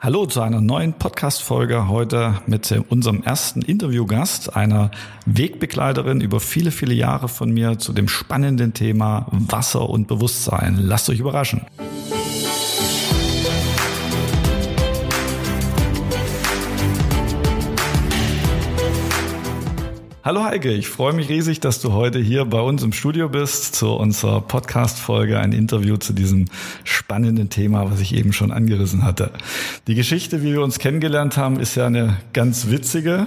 Hallo zu einer neuen Podcast-Folge heute mit unserem ersten Interviewgast, einer Wegbegleiterin über viele, viele Jahre von mir zu dem spannenden Thema Wasser und Bewusstsein. Lasst euch überraschen. Hallo Heike, ich freue mich riesig, dass du heute hier bei uns im Studio bist zu unserer Podcast-Folge, ein Interview zu diesem spannenden Thema, was ich eben schon angerissen hatte. Die Geschichte, wie wir uns kennengelernt haben, ist ja eine ganz witzige.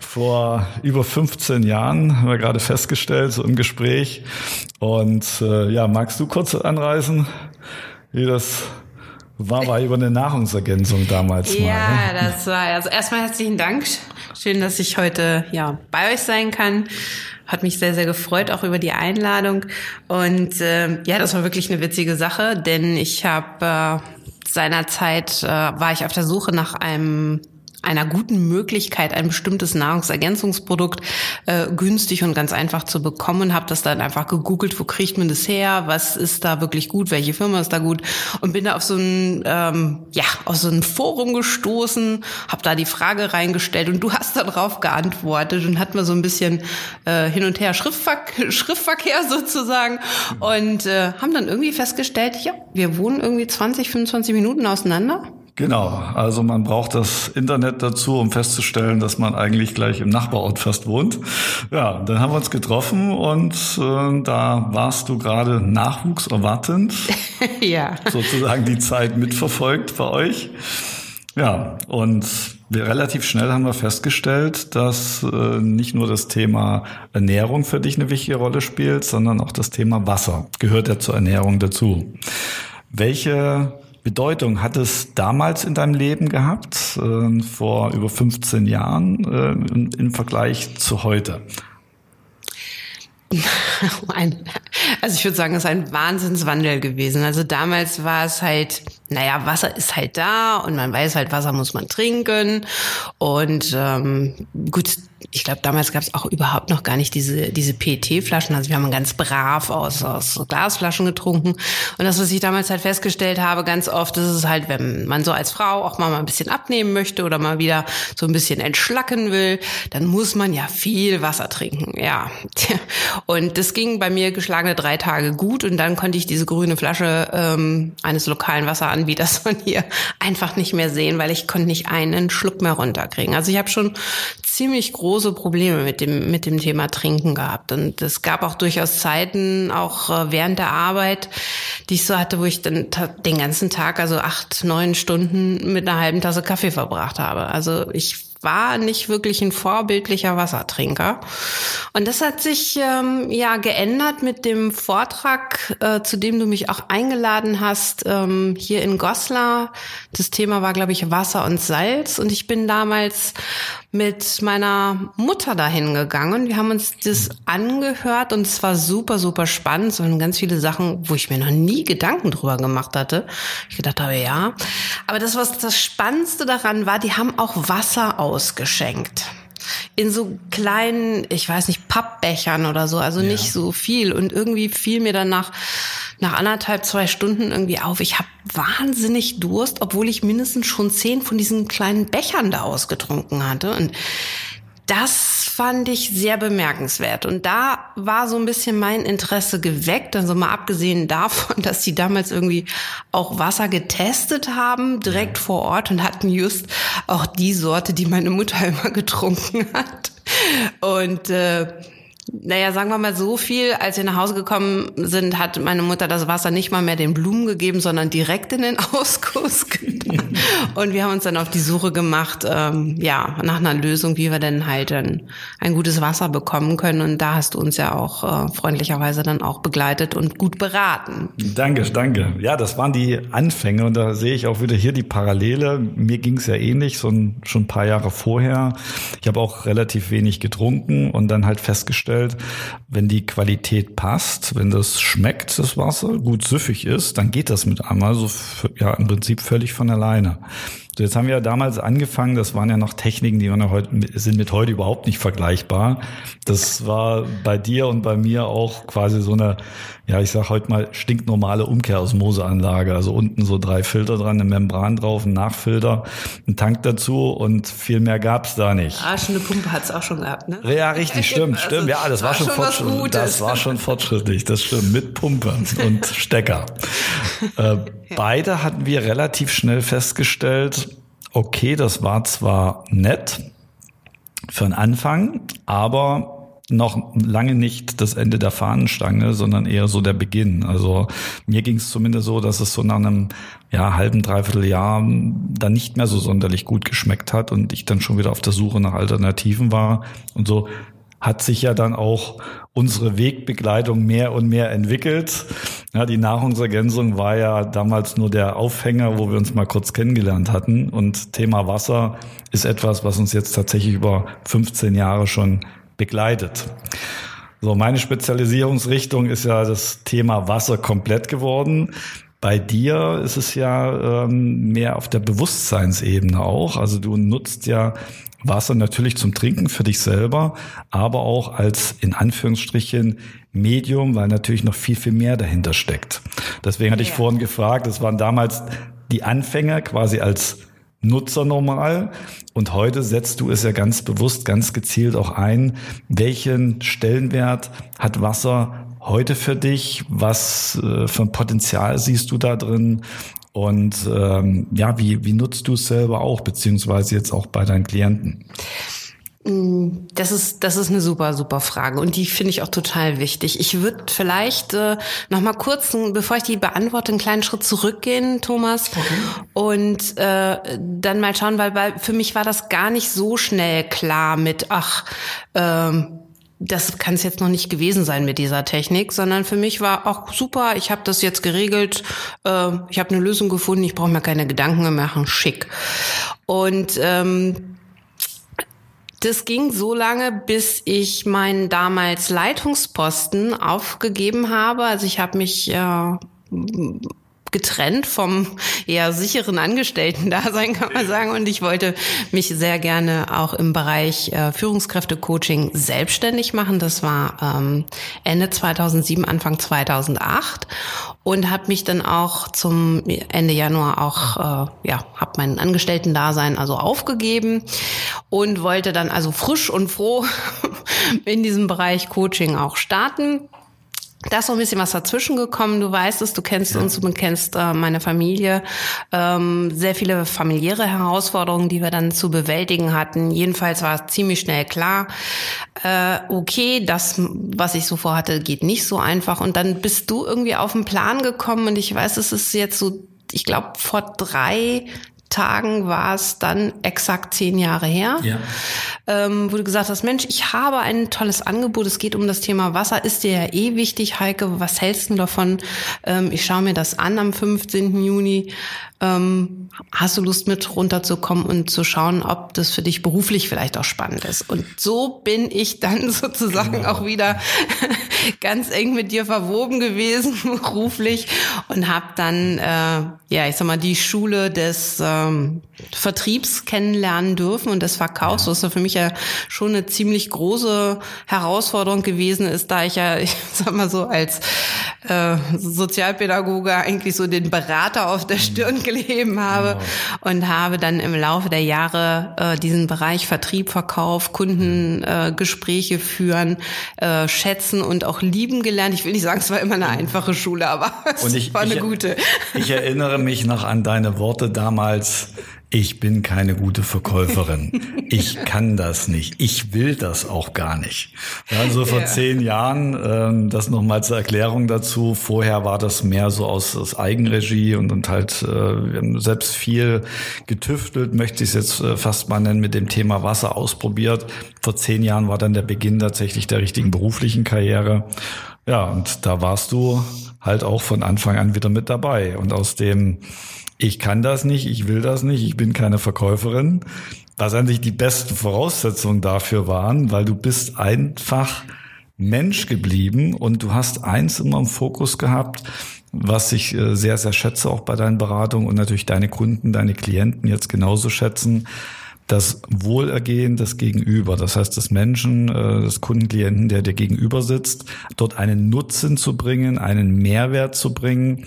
Vor über 15 Jahren haben wir gerade festgestellt, so im Gespräch. Und äh, ja, magst du kurz anreisen, wie das war war über eine Nahrungsergänzung damals ja, mal. Ja, ne? das war also erstmal herzlichen Dank. Schön, dass ich heute ja bei euch sein kann. Hat mich sehr, sehr gefreut, auch über die Einladung. Und äh, ja, das war wirklich eine witzige Sache, denn ich habe äh, seinerzeit äh, war ich auf der Suche nach einem einer guten Möglichkeit, ein bestimmtes Nahrungsergänzungsprodukt äh, günstig und ganz einfach zu bekommen. Habe das dann einfach gegoogelt, wo kriegt man das her, was ist da wirklich gut, welche Firma ist da gut und bin da auf so ein ähm, ja auf so ein Forum gestoßen, habe da die Frage reingestellt und du hast darauf geantwortet und hatten wir so ein bisschen äh, hin und her Schriftverkehr, Schriftverkehr sozusagen und äh, haben dann irgendwie festgestellt, ja, wir wohnen irgendwie 20, 25 Minuten auseinander. Genau, also man braucht das Internet dazu, um festzustellen, dass man eigentlich gleich im Nachbarort fast wohnt. Ja, dann haben wir uns getroffen und äh, da warst du gerade Nachwuchs erwartend. ja. Sozusagen die Zeit mitverfolgt bei euch. Ja, und wir relativ schnell haben wir festgestellt, dass äh, nicht nur das Thema Ernährung für dich eine wichtige Rolle spielt, sondern auch das Thema Wasser gehört ja zur Ernährung dazu. Welche Bedeutung hat es damals in deinem Leben gehabt, äh, vor über 15 Jahren, äh, im Vergleich zu heute? also ich würde sagen, es ist ein Wahnsinnswandel gewesen. Also damals war es halt, naja, Wasser ist halt da und man weiß halt, Wasser muss man trinken. Und ähm, gut, ich glaube, damals gab es auch überhaupt noch gar nicht diese, diese PET-Flaschen. Also wir haben ganz brav aus, aus Glasflaschen getrunken. Und das, was ich damals halt festgestellt habe, ganz oft ist es halt, wenn man so als Frau auch mal ein bisschen abnehmen möchte oder mal wieder so ein bisschen entschlacken will, dann muss man ja viel Wasser trinken. Ja. Und das ging bei mir geschlagene drei Tage gut und dann konnte ich diese grüne Flasche ähm, eines lokalen Wasseranbieters von hier einfach nicht mehr sehen, weil ich konnte nicht einen Schluck mehr runterkriegen. Also ich habe schon ziemlich große Probleme mit dem, mit dem Thema Trinken gehabt. Und es gab auch durchaus Zeiten, auch äh, während der Arbeit, die ich so hatte, wo ich dann den ganzen Tag, also acht, neun Stunden mit einer halben Tasse Kaffee verbracht habe. Also ich war nicht wirklich ein vorbildlicher Wassertrinker. Und das hat sich ähm, ja geändert mit dem Vortrag, äh, zu dem du mich auch eingeladen hast, ähm, hier in Goslar. Das Thema war, glaube ich, Wasser und Salz. Und ich bin damals mit meiner Mutter dahin gegangen. Wir haben uns das angehört und es war super, super spannend. Es waren ganz viele Sachen, wo ich mir noch nie Gedanken drüber gemacht hatte. Ich gedacht habe, ja. Aber das, was das Spannendste daran war, die haben auch Wasser ausgeschenkt in so kleinen, ich weiß nicht, Pappbechern oder so, also ja. nicht so viel. Und irgendwie fiel mir dann nach, anderthalb, zwei Stunden irgendwie auf, ich habe wahnsinnig Durst, obwohl ich mindestens schon zehn von diesen kleinen Bechern da ausgetrunken hatte. Und das fand ich sehr bemerkenswert. Und da war so ein bisschen mein Interesse geweckt. Also mal abgesehen davon, dass die damals irgendwie auch Wasser getestet haben, direkt vor Ort und hatten just auch die Sorte, die meine Mutter immer getrunken hat. Und äh, naja, sagen wir mal so viel, als wir nach Hause gekommen sind, hat meine Mutter das Wasser nicht mal mehr den Blumen gegeben, sondern direkt in den Ausguss getan. Und wir haben uns dann auf die Suche gemacht, ähm, ja, nach einer Lösung, wie wir denn halt ein, ein gutes Wasser bekommen können. Und da hast du uns ja auch äh, freundlicherweise dann auch begleitet und gut beraten. Danke, danke. Ja, das waren die Anfänge und da sehe ich auch wieder hier die Parallele. Mir ging es ja ähnlich, so ein, schon ein paar Jahre vorher. Ich habe auch relativ wenig getrunken und dann halt festgestellt, festgestellt, wenn die Qualität passt, wenn das schmeckt, das Wasser, gut süffig ist, dann geht das mit einmal so, ja, im Prinzip völlig von alleine. So, jetzt haben wir ja damals angefangen, das waren ja noch Techniken, die waren heute, sind mit heute überhaupt nicht vergleichbar. Das war bei dir und bei mir auch quasi so eine, ja, ich sag heute mal stinknormale Umkehrosmoseanlage. Also unten so drei Filter dran, eine Membran drauf, ein Nachfilter, ein Tank dazu und viel mehr gab's da nicht. Ah, schon eine Pumpe hat's auch schon gehabt, ne? Ja, richtig, stimmt, also, stimmt. Ja, das war, war schon, fortschrittlich. Das war schon fortschrittlich, das stimmt. Mit Pumpe und Stecker. äh, beide hatten wir relativ schnell festgestellt, okay, das war zwar nett für den Anfang, aber noch lange nicht das Ende der Fahnenstange, sondern eher so der Beginn. Also mir ging es zumindest so, dass es so nach einem ja, halben, dreiviertel Jahr dann nicht mehr so sonderlich gut geschmeckt hat und ich dann schon wieder auf der Suche nach Alternativen war. Und so hat sich ja dann auch unsere Wegbegleitung mehr und mehr entwickelt. Ja, die Nahrungsergänzung war ja damals nur der Aufhänger, wo wir uns mal kurz kennengelernt hatten. Und Thema Wasser ist etwas, was uns jetzt tatsächlich über 15 Jahre schon begleitet. So, meine Spezialisierungsrichtung ist ja das Thema Wasser komplett geworden. Bei dir ist es ja ähm, mehr auf der Bewusstseinsebene auch. Also du nutzt ja Wasser natürlich zum Trinken für dich selber, aber auch als in Anführungsstrichen Medium, weil natürlich noch viel, viel mehr dahinter steckt. Deswegen hatte ich ja. vorhin gefragt, das waren damals die Anfänger quasi als Nutzer normal. Und heute setzt du es ja ganz bewusst, ganz gezielt auch ein. Welchen Stellenwert hat Wasser heute für dich? Was äh, für ein Potenzial siehst du da drin? Und ähm, ja, wie, wie nutzt du es selber auch, beziehungsweise jetzt auch bei deinen Klienten? Mm, das ist, das ist eine super, super Frage und die finde ich auch total wichtig. Ich würde vielleicht äh, noch mal kurz, bevor ich die beantworte, einen kleinen Schritt zurückgehen, Thomas, okay. und äh, dann mal schauen, weil, weil für mich war das gar nicht so schnell klar mit, ach, ähm, das kann es jetzt noch nicht gewesen sein mit dieser Technik, sondern für mich war auch super, ich habe das jetzt geregelt, äh, ich habe eine Lösung gefunden, ich brauche mir keine Gedanken mehr machen, schick. Und ähm, das ging so lange, bis ich meinen damals Leitungsposten aufgegeben habe. Also ich habe mich äh, getrennt vom eher sicheren Angestellten-Dasein, kann man sagen. Und ich wollte mich sehr gerne auch im Bereich äh, Führungskräfte-Coaching selbstständig machen. Das war ähm, Ende 2007, Anfang 2008 und habe mich dann auch zum Ende Januar auch äh, ja habe mein Angestellten-Dasein also aufgegeben und wollte dann also frisch und froh in diesem Bereich Coaching auch starten da ist so ein bisschen was dazwischen gekommen. Du weißt es, du kennst ja. uns, du kennst äh, meine Familie. Ähm, sehr viele familiäre Herausforderungen, die wir dann zu bewältigen hatten. Jedenfalls war es ziemlich schnell klar, äh, okay, das, was ich so vorhatte, geht nicht so einfach. Und dann bist du irgendwie auf den Plan gekommen und ich weiß, es ist jetzt so ich glaube, vor drei Tagen war es dann exakt zehn Jahre her, ja. ähm, wo du gesagt hast, Mensch, ich habe ein tolles Angebot, es geht um das Thema Wasser, ist dir ja eh wichtig, Heike, was hältst du davon? Ähm, ich schaue mir das an am 15. Juni. Ähm, hast du Lust mit runterzukommen und zu schauen, ob das für dich beruflich vielleicht auch spannend ist? Und so bin ich dann sozusagen genau. auch wieder ganz eng mit dir verwoben gewesen, beruflich, und habe dann, äh, ja, ich sag mal, die Schule des ähm, Vertriebs kennenlernen dürfen und des Verkaufs, ja. was für mich ja schon eine ziemlich große Herausforderung gewesen ist, da ich ja, ich sag mal so, als äh, Sozialpädagoge eigentlich so den Berater auf der Stirn geleben habe genau. und habe dann im Laufe der Jahre äh, diesen Bereich Vertrieb, Verkauf, Kundengespräche äh, führen, äh, schätzen und auch lieben gelernt. Ich will nicht sagen, es war immer eine einfache Schule, aber es ich, war eine ich, gute. Ich erinnere mich noch an deine Worte damals ich bin keine gute Verkäuferin. Ich kann das nicht. Ich will das auch gar nicht. Also vor ja. zehn Jahren, ähm, das nochmal zur Erklärung dazu. Vorher war das mehr so aus, aus Eigenregie und, und halt, äh, wir haben selbst viel getüftelt, möchte ich es jetzt äh, fast mal nennen, mit dem Thema Wasser ausprobiert. Vor zehn Jahren war dann der Beginn tatsächlich der richtigen beruflichen Karriere. Ja, und da warst du halt auch von Anfang an wieder mit dabei. Und aus dem ich kann das nicht, ich will das nicht, ich bin keine Verkäuferin, was sich die besten Voraussetzungen dafür waren, weil du bist einfach Mensch geblieben und du hast eins immer im Fokus gehabt, was ich äh, sehr, sehr schätze auch bei deinen Beratungen und natürlich deine Kunden, deine Klienten jetzt genauso schätzen, das Wohlergehen des Gegenüber, das heißt des Menschen, äh, des Kundenklienten, der dir gegenüber sitzt, dort einen Nutzen zu bringen, einen Mehrwert zu bringen.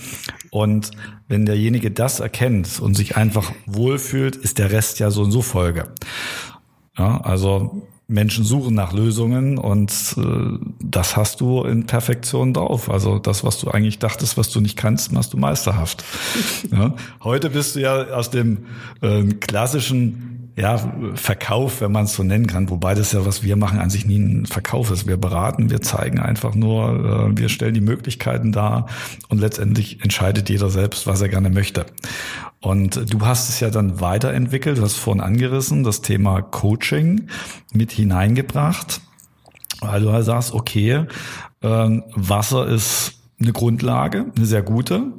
Und wenn derjenige das erkennt und sich einfach wohlfühlt, ist der Rest ja so und so Folge. Ja, also Menschen suchen nach Lösungen und äh, das hast du in Perfektion drauf. Also das, was du eigentlich dachtest, was du nicht kannst, machst du meisterhaft. ja. Heute bist du ja aus dem äh, klassischen ja, Verkauf, wenn man es so nennen kann, wobei das ja, was wir machen, an sich nie ein Verkauf ist. Wir beraten, wir zeigen einfach nur, äh, wir stellen die Möglichkeiten dar und letztendlich entscheidet jeder selbst, was er gerne möchte. Und du hast es ja dann weiterentwickelt, du hast vorhin angerissen, das Thema Coaching mit hineingebracht, weil du halt sagst, okay, äh, Wasser ist eine Grundlage, eine sehr gute.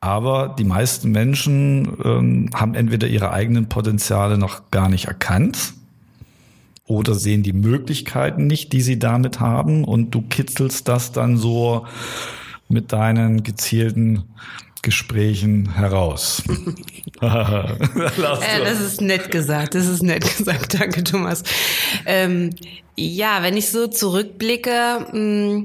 Aber die meisten Menschen ähm, haben entweder ihre eigenen Potenziale noch gar nicht erkannt oder sehen die Möglichkeiten nicht, die sie damit haben. Und du kitzelst das dann so mit deinen gezielten Gesprächen heraus. äh, das ist nett gesagt, das ist nett gesagt, danke Thomas. Ähm, ja, wenn ich so zurückblicke, mh,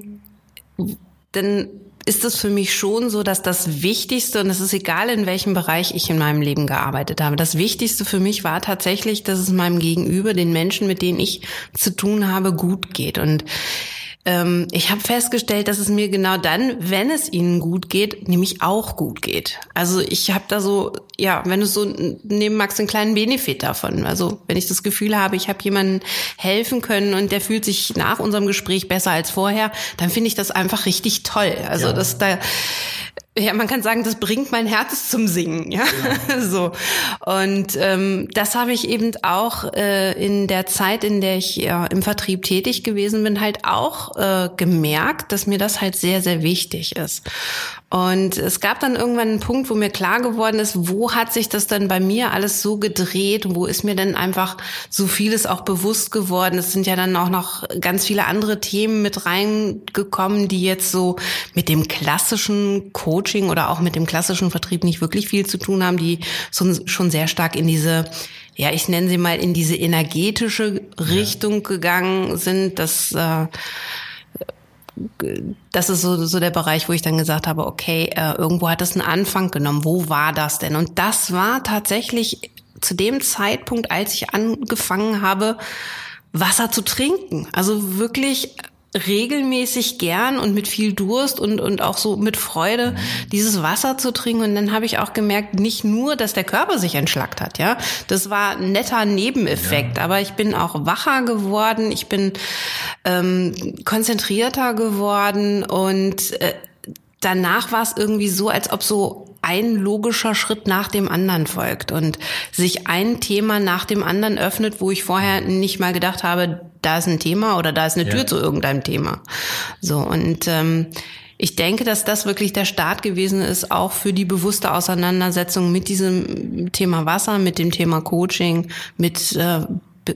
mm, dann ist es für mich schon so, dass das Wichtigste, und es ist egal, in welchem Bereich ich in meinem Leben gearbeitet habe, das Wichtigste für mich war tatsächlich, dass es meinem Gegenüber, den Menschen, mit denen ich zu tun habe, gut geht. Und ähm, ich habe festgestellt, dass es mir genau dann, wenn es ihnen gut geht, nämlich auch gut geht. Also ich habe da so, ja, wenn du so neben Max einen kleinen Benefit davon. Also wenn ich das Gefühl habe, ich habe jemandem helfen können und der fühlt sich nach unserem Gespräch besser als vorher, dann finde ich das einfach richtig toll. Also ja. das da ja, man kann sagen, das bringt mein Herz zum Singen, ja, ja. so. Und ähm, das habe ich eben auch äh, in der Zeit, in der ich ja, im Vertrieb tätig gewesen bin, halt auch äh, gemerkt, dass mir das halt sehr, sehr wichtig ist. Und es gab dann irgendwann einen Punkt, wo mir klar geworden ist, wo hat sich das dann bei mir alles so gedreht? Wo ist mir denn einfach so vieles auch bewusst geworden? Es sind ja dann auch noch ganz viele andere Themen mit reingekommen, die jetzt so mit dem klassischen Coaching oder auch mit dem klassischen Vertrieb nicht wirklich viel zu tun haben, die schon sehr stark in diese ja, ich nenne sie mal in diese energetische Richtung ja. gegangen sind, dass äh, das ist so, so der Bereich, wo ich dann gesagt habe, okay, äh, irgendwo hat es einen Anfang genommen. Wo war das denn? Und das war tatsächlich zu dem Zeitpunkt, als ich angefangen habe, Wasser zu trinken. Also wirklich regelmäßig gern und mit viel Durst und, und auch so mit Freude dieses Wasser zu trinken. Und dann habe ich auch gemerkt, nicht nur, dass der Körper sich entschlackt hat, ja. Das war ein netter Nebeneffekt, ja. aber ich bin auch wacher geworden, ich bin ähm, konzentrierter geworden und äh, danach war es irgendwie so, als ob so ein logischer Schritt nach dem anderen folgt und sich ein Thema nach dem anderen öffnet, wo ich vorher nicht mal gedacht habe, da ist ein Thema oder da ist eine Tür zu irgendeinem Thema. So und ähm, ich denke, dass das wirklich der Start gewesen ist, auch für die bewusste Auseinandersetzung mit diesem Thema Wasser, mit dem Thema Coaching, mit äh,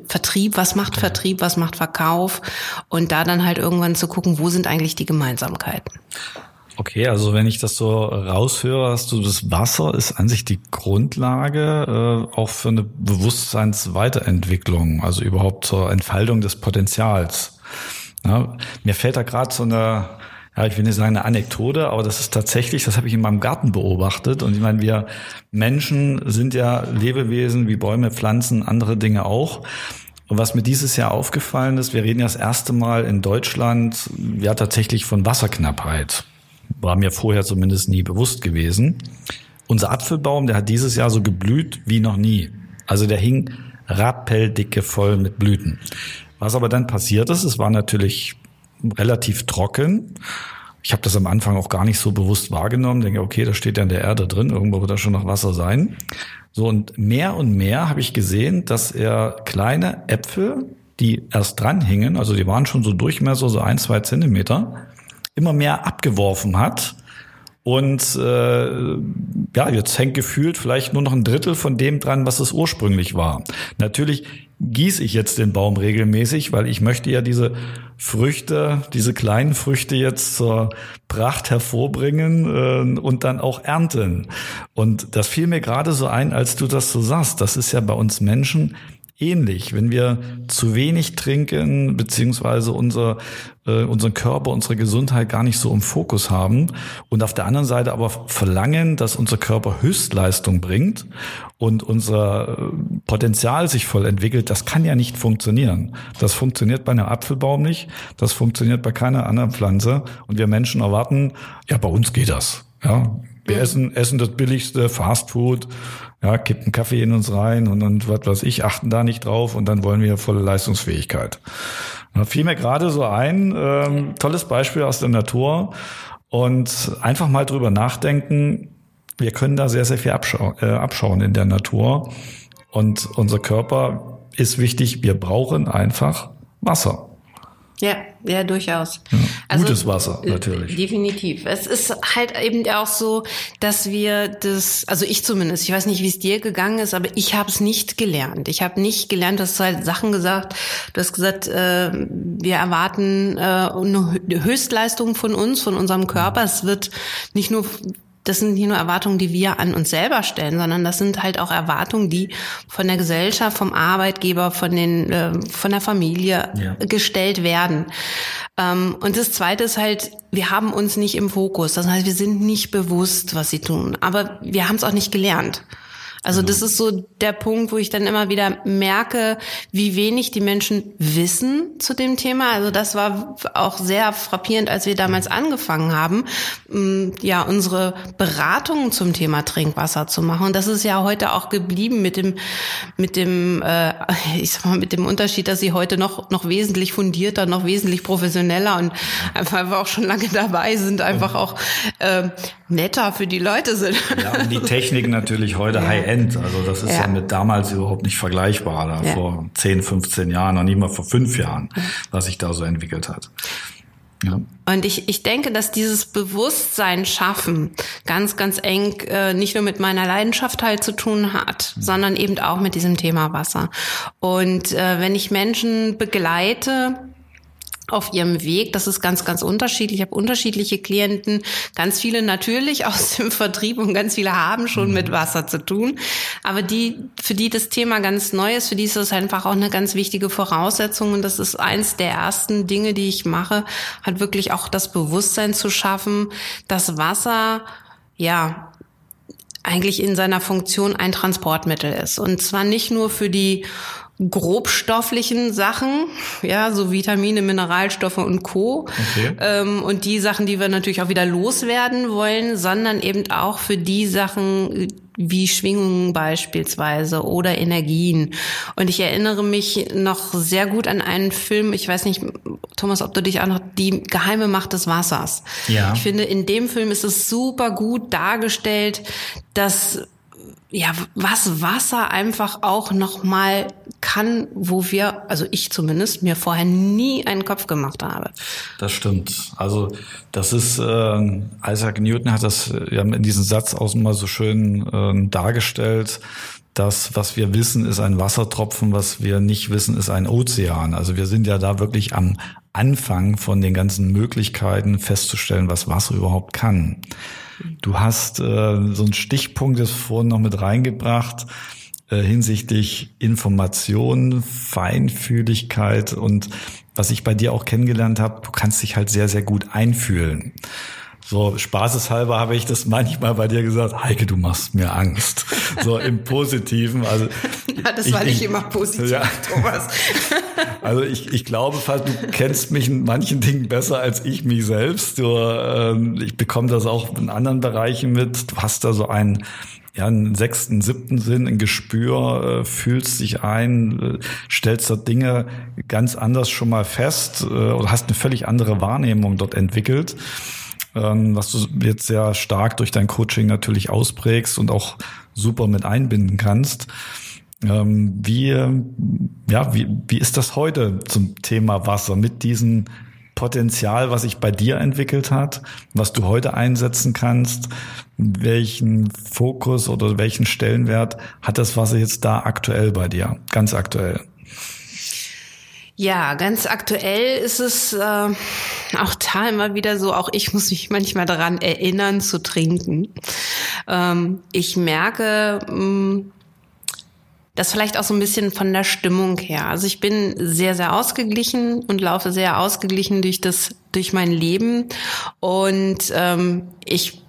Vertrieb, was macht Vertrieb, was macht Verkauf? Und da dann halt irgendwann zu gucken, wo sind eigentlich die Gemeinsamkeiten. Okay, also wenn ich das so raushöre, hast du das Wasser ist an sich die Grundlage äh, auch für eine Bewusstseinsweiterentwicklung, also überhaupt zur Entfaltung des Potenzials. Ja, mir fällt da gerade so eine, ja, ich will nicht sagen eine Anekdote, aber das ist tatsächlich, das habe ich in meinem Garten beobachtet. Und ich meine, wir Menschen sind ja Lebewesen wie Bäume, Pflanzen, andere Dinge auch. Und was mir dieses Jahr aufgefallen ist, wir reden ja das erste Mal in Deutschland ja tatsächlich von Wasserknappheit war mir vorher zumindest nie bewusst gewesen. Unser Apfelbaum, der hat dieses Jahr so geblüht wie noch nie. Also der hing rappeldicke voll mit Blüten. Was aber dann passiert ist, es war natürlich relativ trocken. Ich habe das am Anfang auch gar nicht so bewusst wahrgenommen. Denke, okay, da steht ja in der Erde drin, irgendwo wird da schon noch Wasser sein. So und mehr und mehr habe ich gesehen, dass er kleine Äpfel, die erst dran hingen, also die waren schon so Durchmesser, so ein, zwei Zentimeter, immer mehr abgeworfen hat. Und äh, ja, jetzt hängt gefühlt vielleicht nur noch ein Drittel von dem dran, was es ursprünglich war. Natürlich gieße ich jetzt den Baum regelmäßig, weil ich möchte ja diese Früchte, diese kleinen Früchte jetzt zur Pracht hervorbringen äh, und dann auch ernten. Und das fiel mir gerade so ein, als du das so sagst. Das ist ja bei uns Menschen ähnlich. Wenn wir zu wenig trinken, beziehungsweise unser, äh, unseren Körper, unsere Gesundheit gar nicht so im Fokus haben und auf der anderen Seite aber verlangen, dass unser Körper Höchstleistung bringt und unser äh, Potenzial sich voll entwickelt, das kann ja nicht funktionieren. Das funktioniert bei einem Apfelbaum nicht, das funktioniert bei keiner anderen Pflanze und wir Menschen erwarten, ja, bei uns geht das. Ja, wir essen, essen das billigste Fastfood, ja, kippen Kaffee in uns rein und dann, was weiß ich, achten da nicht drauf und dann wollen wir volle Leistungsfähigkeit. Da fiel mir gerade so ein, ähm, tolles Beispiel aus der Natur und einfach mal drüber nachdenken, wir können da sehr, sehr viel abschau äh, abschauen in der Natur und unser Körper ist wichtig, wir brauchen einfach Wasser. Ja, ja, durchaus. Ja, also, gutes Wasser, natürlich. Definitiv. Es ist halt eben auch so, dass wir das, also ich zumindest, ich weiß nicht, wie es dir gegangen ist, aber ich habe es nicht gelernt. Ich habe nicht gelernt, du hast halt Sachen gesagt, du hast gesagt, äh, wir erwarten äh, eine Höchstleistung von uns, von unserem Körper. Es wird nicht nur das sind nicht nur Erwartungen, die wir an uns selber stellen, sondern das sind halt auch Erwartungen, die von der Gesellschaft, vom Arbeitgeber, von den, äh, von der Familie ja. gestellt werden. Ähm, und das Zweite ist halt, wir haben uns nicht im Fokus. Das heißt, wir sind nicht bewusst, was sie tun, aber wir haben es auch nicht gelernt. Also das ist so der Punkt, wo ich dann immer wieder merke, wie wenig die Menschen wissen zu dem Thema. Also das war auch sehr frappierend, als wir damals angefangen haben, mm, ja, unsere Beratungen zum Thema Trinkwasser zu machen. Und das ist ja heute auch geblieben mit dem, mit dem, äh, ich sag mal, mit dem Unterschied, dass sie heute noch, noch wesentlich fundierter, noch wesentlich professioneller und einfach auch schon lange dabei sind, einfach auch äh, netter für die Leute sind. Ja, und die Technik natürlich heute ja. High-End. Also das ist ja. ja. mit damals überhaupt nicht vergleichbar. Da ja. Vor 10, 15 Jahren, noch nicht mal vor fünf Jahren, was sich da so entwickelt hat. Ja. Und ich, ich denke, dass dieses Bewusstsein schaffen ganz, ganz eng äh, nicht nur mit meiner Leidenschaft halt zu tun hat, mhm. sondern eben auch mit diesem Thema Wasser. Und äh, wenn ich Menschen begleite, auf ihrem Weg. Das ist ganz, ganz unterschiedlich. Ich habe unterschiedliche Klienten, ganz viele natürlich aus dem Vertrieb und ganz viele haben schon mhm. mit Wasser zu tun. Aber die, für die das Thema ganz neu ist, für die ist das einfach auch eine ganz wichtige Voraussetzung. Und das ist eins der ersten Dinge, die ich mache, hat wirklich auch das Bewusstsein zu schaffen, dass Wasser, ja, eigentlich in seiner Funktion ein Transportmittel ist. Und zwar nicht nur für die grobstofflichen Sachen, ja, so Vitamine, Mineralstoffe und Co. Okay. Ähm, und die Sachen, die wir natürlich auch wieder loswerden wollen, sondern eben auch für die Sachen wie Schwingungen beispielsweise oder Energien. Und ich erinnere mich noch sehr gut an einen Film, ich weiß nicht, Thomas, ob du dich auch noch, die geheime Macht des Wassers. Ja. Ich finde, in dem Film ist es super gut dargestellt, dass ja, was Wasser einfach auch noch mal kann, wo wir, also ich zumindest, mir vorher nie einen Kopf gemacht habe. Das stimmt. Also das ist, äh, Isaac Newton hat das äh, ja in diesem Satz auch mal so schön äh, dargestellt. Das, was wir wissen, ist ein Wassertropfen, was wir nicht wissen, ist ein Ozean. Also wir sind ja da wirklich am Anfang von den ganzen Möglichkeiten festzustellen, was Wasser überhaupt kann. Du hast äh, so einen Stichpunkt jetzt vorhin noch mit reingebracht äh, hinsichtlich Information, Feinfühligkeit und was ich bei dir auch kennengelernt habe, du kannst dich halt sehr, sehr gut einfühlen. So spaßeshalber habe ich das manchmal bei dir gesagt, Heike, du machst mir Angst. So im Positiven. Also ja, das ich, war nicht immer positiv, ja. Thomas. Also ich, ich glaube fast, du kennst mich in manchen Dingen besser als ich mich selbst. Du, äh, ich bekomme das auch in anderen Bereichen mit. Du hast da so einen ja, einen sechsten, siebten Sinn, ein Gespür, äh, fühlst dich ein, äh, stellst da Dinge ganz anders schon mal fest äh, oder hast eine völlig andere Wahrnehmung dort entwickelt ähm, was du jetzt sehr stark durch dein Coaching natürlich ausprägst und auch super mit einbinden kannst. Ähm, wie, ja, wie, wie ist das heute zum Thema Wasser mit diesem Potenzial, was sich bei dir entwickelt hat, was du heute einsetzen kannst? Welchen Fokus oder welchen Stellenwert hat das Wasser jetzt da aktuell bei dir? Ganz aktuell. Ja, ganz aktuell ist es äh, auch da immer wieder so, auch ich muss mich manchmal daran erinnern zu trinken. Ähm, ich merke, mh, mm, das vielleicht auch so ein bisschen von der Stimmung her. Also ich bin sehr, sehr ausgeglichen und laufe sehr ausgeglichen durch das, durch mein Leben. Und ähm, ich,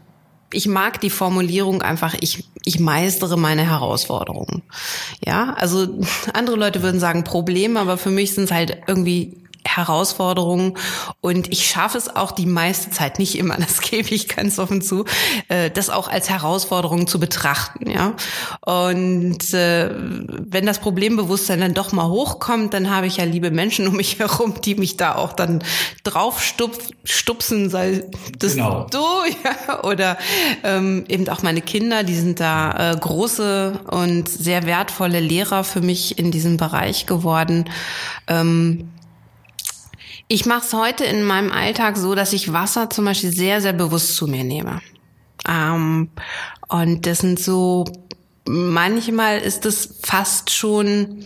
ich mag die Formulierung einfach, ich, ich meistere meine Herausforderungen. Ja, also andere Leute würden sagen Probleme, aber für mich sind es halt irgendwie Herausforderungen und ich schaffe es auch die meiste Zeit nicht immer, das gebe ich ganz offen zu, äh, das auch als Herausforderung zu betrachten, ja. Und äh, wenn das Problembewusstsein dann doch mal hochkommt, dann habe ich ja liebe Menschen um mich herum, die mich da auch dann drauf stupsen, sei das genau. du, ja, oder ähm, eben auch meine Kinder, die sind da äh, große und sehr wertvolle Lehrer für mich in diesem Bereich geworden. Ähm, ich mache es heute in meinem Alltag so, dass ich Wasser zum Beispiel sehr, sehr bewusst zu mir nehme. Ähm, und das sind so, manchmal ist es fast schon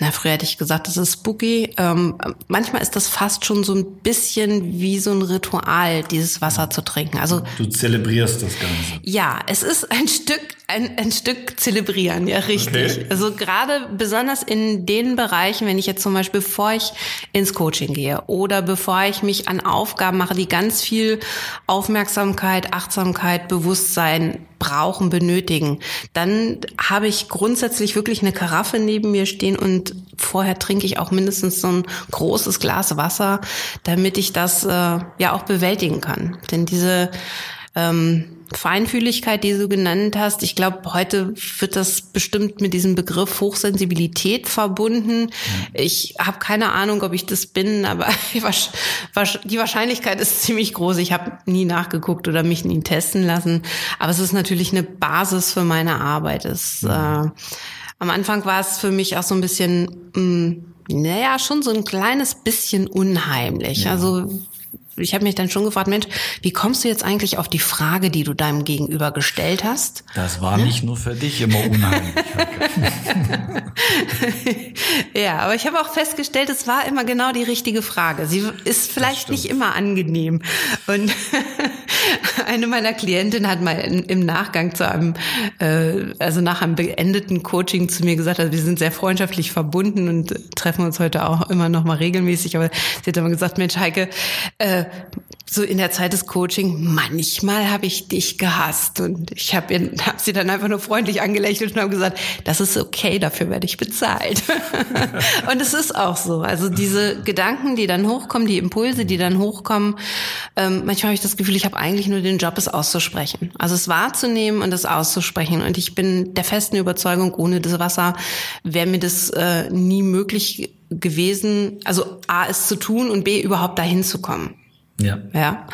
na, früher hätte ich gesagt, das ist spooky. Ähm, manchmal ist das fast schon so ein bisschen wie so ein Ritual, dieses Wasser zu trinken. Also du zelebrierst das Ganze. Ja, es ist ein Stück, ein, ein Stück zelebrieren, ja richtig. Okay. Also gerade besonders in den Bereichen, wenn ich jetzt zum Beispiel, bevor ich ins Coaching gehe oder bevor ich mich an Aufgaben mache, die ganz viel Aufmerksamkeit, Achtsamkeit, Bewusstsein brauchen, benötigen, dann habe ich grundsätzlich wirklich eine Karaffe neben mir stehen und vorher trinke ich auch mindestens so ein großes Glas Wasser, damit ich das äh, ja auch bewältigen kann. Denn diese ähm, Feinfühligkeit, die du genannt hast, ich glaube, heute wird das bestimmt mit diesem Begriff Hochsensibilität verbunden. Mhm. Ich habe keine Ahnung, ob ich das bin, aber die Wahrscheinlichkeit ist ziemlich groß. Ich habe nie nachgeguckt oder mich nie testen lassen, aber es ist natürlich eine Basis für meine Arbeit. Es, mhm. äh, am Anfang war es für mich auch so ein bisschen mh, mm, naja, schon so ein kleines bisschen unheimlich. Ja. Also ich habe mich dann schon gefragt, Mensch, wie kommst du jetzt eigentlich auf die Frage, die du deinem Gegenüber gestellt hast? Das war ja? nicht nur für dich immer unheimlich. ja, aber ich habe auch festgestellt, es war immer genau die richtige Frage. Sie ist vielleicht nicht immer angenehm. Und eine meiner Klientinnen hat mal im Nachgang zu einem, äh, also nach einem beendeten Coaching zu mir gesagt, also wir sind sehr freundschaftlich verbunden und treffen uns heute auch immer noch mal regelmäßig. Aber sie hat immer gesagt, Mensch, Heike, äh, so in der Zeit des Coaching, manchmal habe ich dich gehasst und ich habe hab sie dann einfach nur freundlich angelächelt und habe gesagt, das ist okay, dafür werde ich bezahlt. und es ist auch so. Also diese Gedanken, die dann hochkommen, die Impulse, die dann hochkommen, ähm, manchmal habe ich das Gefühl, ich habe eigentlich nur den Job, es auszusprechen. Also es wahrzunehmen und es auszusprechen. Und ich bin der festen Überzeugung, ohne das Wasser wäre mir das äh, nie möglich gewesen, also A, es zu tun und B, überhaupt dahin zu kommen. Ja. Ja.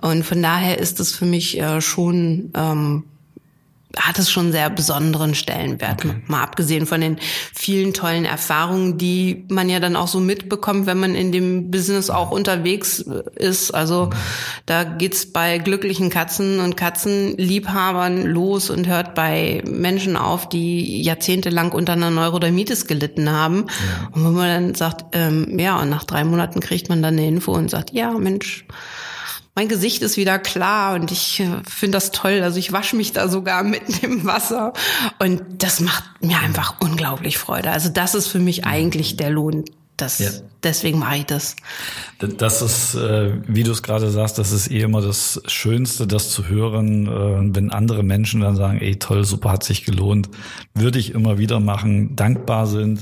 Und von daher ist es für mich äh, schon ähm, hat es schon sehr besonderen Stellenwert. Okay. Mal abgesehen von den vielen tollen Erfahrungen, die man ja dann auch so mitbekommt, wenn man in dem Business auch unterwegs ist. Also mhm. da geht's bei glücklichen Katzen und Katzenliebhabern los und hört bei Menschen auf, die jahrzehntelang unter einer Neurodermitis gelitten haben. Ja. Und wenn man dann sagt, ähm, ja, und nach drei Monaten kriegt man dann eine Info und sagt, ja, Mensch, mein Gesicht ist wieder klar und ich äh, finde das toll. Also ich wasche mich da sogar mit dem Wasser und das macht mir einfach unglaublich Freude. Also das ist für mich eigentlich der Lohn. Das, ja. Deswegen mache ich das. Das ist, äh, wie du es gerade sagst, das ist eh immer das Schönste, das zu hören, äh, wenn andere Menschen dann sagen, ey toll, super, hat sich gelohnt, würde ich immer wieder machen, dankbar sind,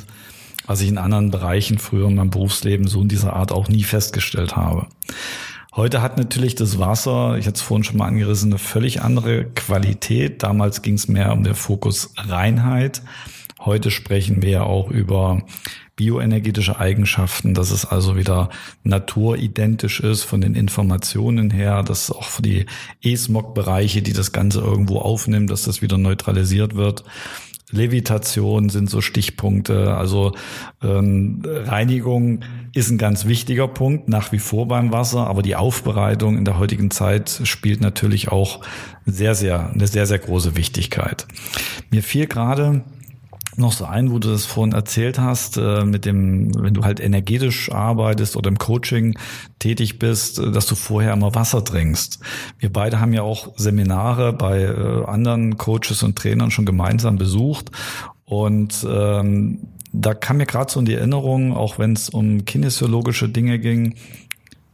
was ich in anderen Bereichen früher in meinem Berufsleben so in dieser Art auch nie festgestellt habe. Heute hat natürlich das Wasser, ich hatte es vorhin schon mal angerissen, eine völlig andere Qualität. Damals ging es mehr um den Fokus Reinheit. Heute sprechen wir ja auch über bioenergetische Eigenschaften, dass es also wieder naturidentisch ist von den Informationen her, dass auch für die E-Smog-Bereiche, die das Ganze irgendwo aufnimmt, dass das wieder neutralisiert wird. Levitation sind so Stichpunkte. Also ähm, Reinigung ist ein ganz wichtiger Punkt, nach wie vor beim Wasser, aber die Aufbereitung in der heutigen Zeit spielt natürlich auch sehr, sehr, eine sehr, sehr große Wichtigkeit. Mir fiel gerade noch so ein, wo du das vorhin erzählt hast, äh, mit dem, wenn du halt energetisch arbeitest oder im Coaching tätig bist, äh, dass du vorher immer Wasser trinkst. Wir beide haben ja auch Seminare bei äh, anderen Coaches und Trainern schon gemeinsam besucht und ähm, da kam mir gerade so in die Erinnerung, auch wenn es um kinesiologische Dinge ging,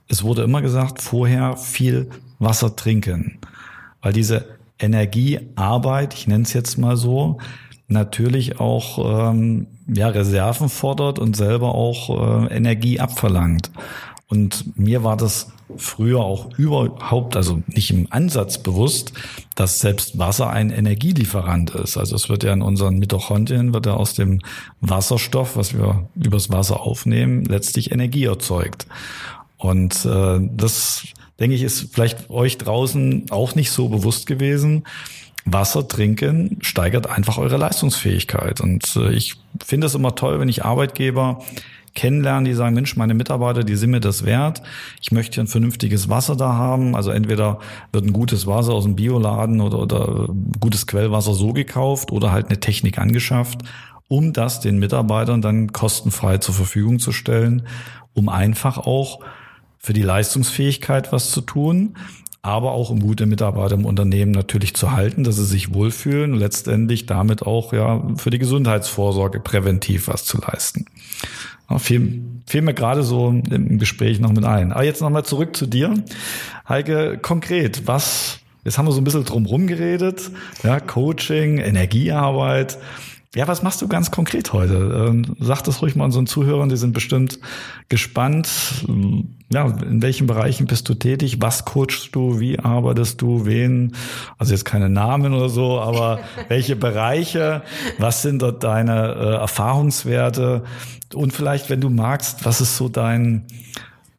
es wurde immer gesagt, vorher viel Wasser trinken, weil diese Energiearbeit, ich nenne es jetzt mal so, natürlich auch ähm, ja, Reserven fordert und selber auch äh, Energie abverlangt. Und mir war das früher auch überhaupt, also nicht im Ansatz bewusst, dass selbst Wasser ein Energielieferant ist. Also es wird ja in unseren Mitochondrien, wird ja aus dem Wasserstoff, was wir übers Wasser aufnehmen, letztlich Energie erzeugt. Und äh, das, denke ich, ist vielleicht euch draußen auch nicht so bewusst gewesen. Wasser trinken steigert einfach eure Leistungsfähigkeit. Und äh, ich finde es immer toll, wenn ich Arbeitgeber kennenlernen, die sagen, Mensch, meine Mitarbeiter, die sind mir das wert. Ich möchte ein vernünftiges Wasser da haben. Also entweder wird ein gutes Wasser aus dem Bioladen oder, oder gutes Quellwasser so gekauft oder halt eine Technik angeschafft, um das den Mitarbeitern dann kostenfrei zur Verfügung zu stellen, um einfach auch für die Leistungsfähigkeit was zu tun, aber auch um gute Mitarbeiter im Unternehmen natürlich zu halten, dass sie sich wohlfühlen und letztendlich damit auch ja für die Gesundheitsvorsorge präventiv was zu leisten. Ja, fiel, fiel mir gerade so im Gespräch noch mit ein. Aber jetzt nochmal zurück zu dir. Heike, konkret, was, jetzt haben wir so ein bisschen drum geredet, ja, Coaching, Energiearbeit. Ja, was machst du ganz konkret heute? Ähm, sag das ruhig mal unseren Zuhörern, die sind bestimmt gespannt. Ja, in welchen Bereichen bist du tätig? Was coachst du? Wie arbeitest du? Wen? Also jetzt keine Namen oder so, aber welche Bereiche? Was sind dort deine äh, Erfahrungswerte? Und vielleicht, wenn du magst, was ist so dein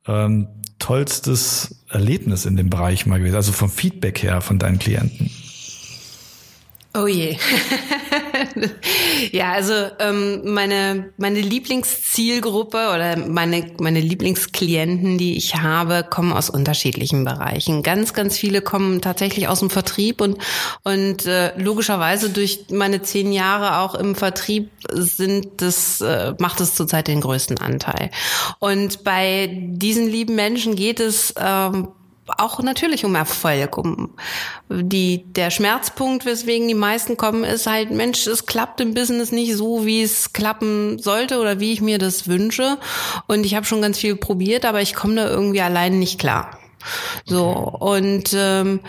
ähm, tollstes Erlebnis in dem Bereich mal gewesen? Also vom Feedback her von deinen Klienten? Oh je. ja, also ähm, meine meine Lieblingszielgruppe oder meine meine Lieblingsklienten, die ich habe, kommen aus unterschiedlichen Bereichen. Ganz ganz viele kommen tatsächlich aus dem Vertrieb und und äh, logischerweise durch meine zehn Jahre auch im Vertrieb sind das äh, macht es zurzeit den größten Anteil. Und bei diesen lieben Menschen geht es ähm, auch natürlich um Erfolg, um die, der Schmerzpunkt, weswegen die meisten kommen, ist halt, Mensch, es klappt im Business nicht so, wie es klappen sollte oder wie ich mir das wünsche. Und ich habe schon ganz viel probiert, aber ich komme da irgendwie allein nicht klar. So, und ähm,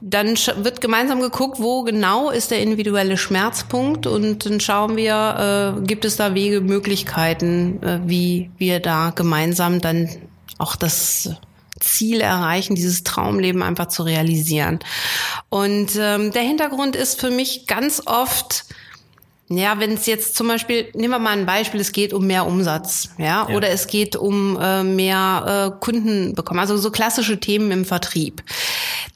dann wird gemeinsam geguckt, wo genau ist der individuelle Schmerzpunkt und dann schauen wir, äh, gibt es da Wege, Möglichkeiten, äh, wie wir da gemeinsam dann auch das Ziel erreichen, dieses Traumleben einfach zu realisieren. Und ähm, der Hintergrund ist für mich ganz oft, ja, wenn es jetzt zum Beispiel, nehmen wir mal ein Beispiel, es geht um mehr Umsatz, ja, ja. oder es geht um äh, mehr äh, Kunden bekommen, also so klassische Themen im Vertrieb.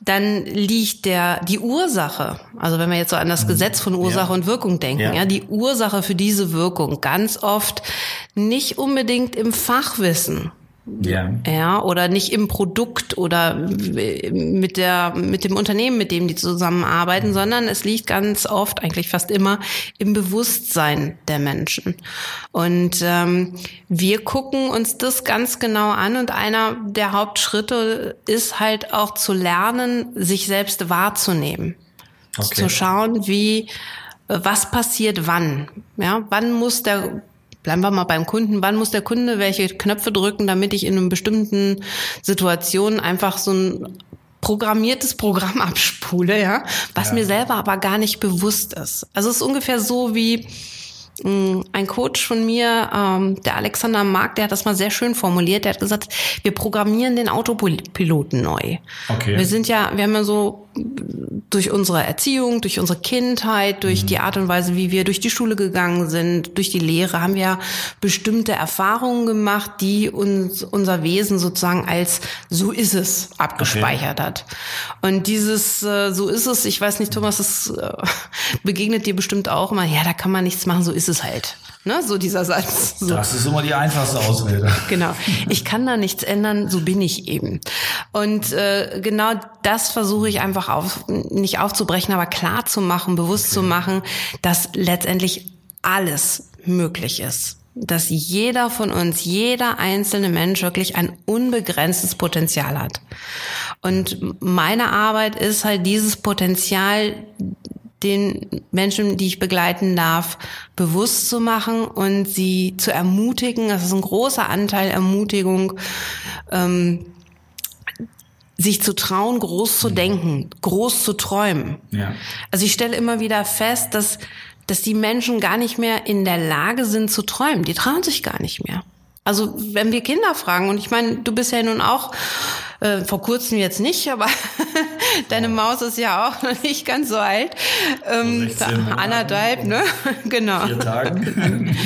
Dann liegt der die Ursache, also wenn wir jetzt so an das mhm. Gesetz von Ursache ja. und Wirkung denken, ja. ja, die Ursache für diese Wirkung ganz oft nicht unbedingt im Fachwissen ja. ja, oder nicht im Produkt oder mit der, mit dem Unternehmen, mit dem die zusammenarbeiten, sondern es liegt ganz oft, eigentlich fast immer, im Bewusstsein der Menschen. Und ähm, wir gucken uns das ganz genau an und einer der Hauptschritte ist halt auch zu lernen, sich selbst wahrzunehmen. Okay. Zu schauen, wie was passiert wann. Ja, wann muss der bleiben wir mal beim Kunden. Wann muss der Kunde welche Knöpfe drücken, damit ich in einer bestimmten Situation einfach so ein programmiertes Programm abspule, ja, was ja. mir selber aber gar nicht bewusst ist. Also es ist ungefähr so wie ein Coach von mir, ähm, der Alexander Mark, der hat das mal sehr schön formuliert. Der hat gesagt, wir programmieren den Autopiloten neu. Okay. Wir sind ja, wir haben ja so durch unsere Erziehung, durch unsere Kindheit, durch mhm. die Art und Weise, wie wir durch die Schule gegangen sind, durch die Lehre, haben wir bestimmte Erfahrungen gemacht, die uns unser Wesen sozusagen als so ist es abgespeichert okay. hat. Und dieses äh, so ist es, ich weiß nicht, Thomas, das äh, begegnet dir bestimmt auch immer. Ja, da kann man nichts machen, so ist es halt. Ne, so dieser Satz. So. Das ist immer die einfachste Ausrede. Genau. Ich kann da nichts ändern, so bin ich eben. Und äh, genau das versuche ich einfach auf, nicht aufzubrechen, aber klar zu machen, bewusst okay. zu machen, dass letztendlich alles möglich ist. Dass jeder von uns, jeder einzelne Mensch wirklich ein unbegrenztes Potenzial hat. Und meine Arbeit ist halt dieses Potenzial den Menschen, die ich begleiten darf, bewusst zu machen und sie zu ermutigen. Das ist ein großer Anteil Ermutigung. Ähm, sich zu trauen, groß zu denken, groß zu träumen. Ja. Also ich stelle immer wieder fest, dass, dass die Menschen gar nicht mehr in der Lage sind zu träumen. Die trauen sich gar nicht mehr. Also wenn wir Kinder fragen, und ich meine, du bist ja nun auch äh, vor kurzem jetzt nicht, aber deine Maus ist ja auch noch nicht ganz so alt. Ähm, anderthalb, ne? genau. Vier Tagen.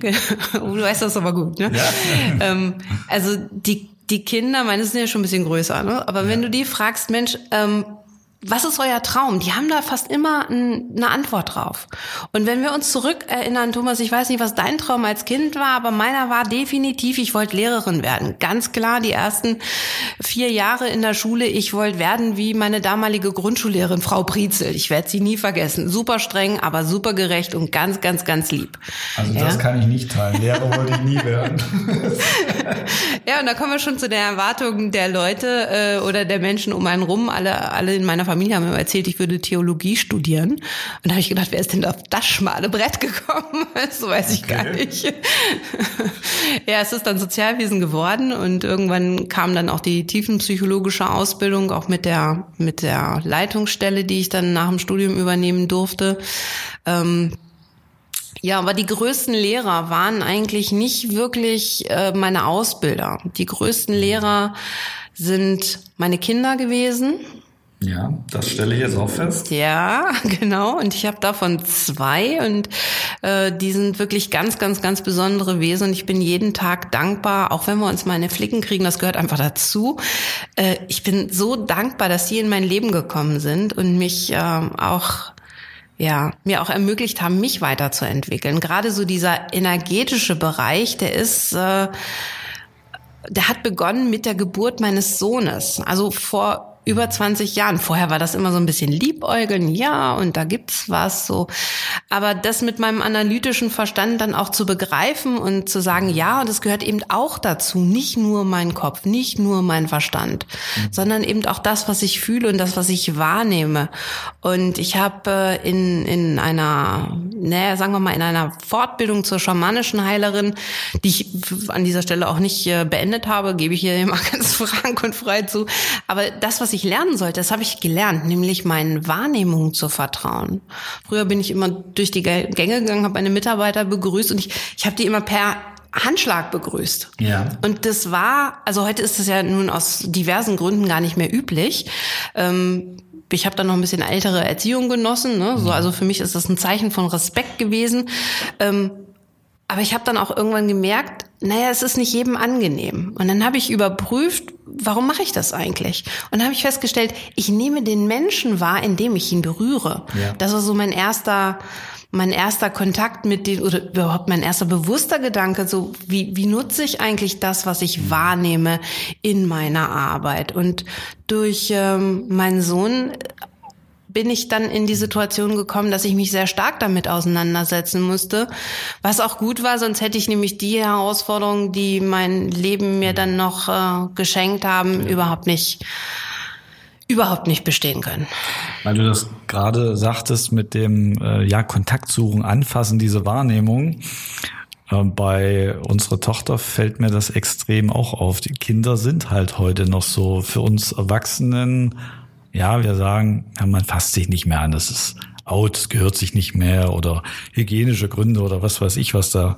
du weißt das aber gut, ne? Ja. Ähm, also die die Kinder, meine sind ja schon ein bisschen größer, ne? aber ja. wenn du die fragst, Mensch, ähm, was ist euer Traum? Die haben da fast immer eine Antwort drauf. Und wenn wir uns zurückerinnern, Thomas, ich weiß nicht, was dein Traum als Kind war, aber meiner war definitiv, ich wollte Lehrerin werden. Ganz klar, die ersten vier Jahre in der Schule, ich wollte werden wie meine damalige Grundschullehrerin, Frau Prizel. Ich werde sie nie vergessen. Super streng, aber super gerecht und ganz, ganz, ganz lieb. Also das ja? kann ich nicht teilen. Lehrer wollte ich nie werden. ja, und da kommen wir schon zu der Erwartung der Leute äh, oder der Menschen um einen rum, alle, alle in meiner Familie haben mir erzählt, ich würde Theologie studieren. Und da habe ich gedacht, wer ist denn auf das schmale Brett gekommen? so weiß ich okay. gar nicht. ja, es ist dann Sozialwesen geworden und irgendwann kam dann auch die tiefenpsychologische Ausbildung, auch mit der, mit der Leitungsstelle, die ich dann nach dem Studium übernehmen durfte. Ähm, ja, aber die größten Lehrer waren eigentlich nicht wirklich äh, meine Ausbilder. Die größten Lehrer sind meine Kinder gewesen, ja, das stelle ich jetzt auch fest. Ja, genau. Und ich habe davon zwei und äh, die sind wirklich ganz, ganz, ganz besondere Wesen. Und ich bin jeden Tag dankbar, auch wenn wir uns mal eine Flicken kriegen, das gehört einfach dazu. Äh, ich bin so dankbar, dass sie in mein Leben gekommen sind und mich äh, auch ja, mir auch ermöglicht haben, mich weiterzuentwickeln. Gerade so dieser energetische Bereich, der ist äh, der hat begonnen mit der Geburt meines Sohnes. Also vor über 20 Jahren. Vorher war das immer so ein bisschen Liebäugeln, ja, und da gibt's was so. Aber das mit meinem analytischen Verstand dann auch zu begreifen und zu sagen, ja, und das gehört eben auch dazu, nicht nur mein Kopf, nicht nur mein Verstand, mhm. sondern eben auch das, was ich fühle und das, was ich wahrnehme. Und ich habe äh, in, in einer, naja, sagen wir mal, in einer Fortbildung zur schamanischen Heilerin, die ich an dieser Stelle auch nicht äh, beendet habe, gebe ich hier immer ganz frank und frei zu. Aber das, was ich ich lernen sollte, das habe ich gelernt, nämlich meinen Wahrnehmungen zu vertrauen. Früher bin ich immer durch die Gänge gegangen, habe meine Mitarbeiter begrüßt und ich, ich habe die immer per Handschlag begrüßt. Ja. Und das war, also heute ist es ja nun aus diversen Gründen gar nicht mehr üblich. Ähm, ich habe da noch ein bisschen ältere Erziehung genossen. Ne? So, mhm. also für mich ist das ein Zeichen von Respekt gewesen. Ähm, aber ich habe dann auch irgendwann gemerkt, naja, es ist nicht jedem angenehm. Und dann habe ich überprüft, warum mache ich das eigentlich? Und dann habe ich festgestellt, ich nehme den Menschen wahr, indem ich ihn berühre. Ja. Das war so mein erster, mein erster Kontakt mit den, oder überhaupt mein erster bewusster Gedanke, so wie, wie nutze ich eigentlich das, was ich wahrnehme in meiner Arbeit? Und durch ähm, meinen Sohn bin ich dann in die Situation gekommen, dass ich mich sehr stark damit auseinandersetzen musste, was auch gut war, sonst hätte ich nämlich die Herausforderungen, die mein Leben mir dann noch äh, geschenkt haben, überhaupt nicht überhaupt nicht bestehen können. Weil du das gerade sagtest mit dem äh, ja Kontakt suchen, anfassen, diese Wahrnehmung. Äh, bei unserer Tochter fällt mir das extrem auch auf. Die Kinder sind halt heute noch so für uns Erwachsenen ja, wir sagen, man fasst sich nicht mehr an, das ist out, es gehört sich nicht mehr oder hygienische Gründe oder was weiß ich, was da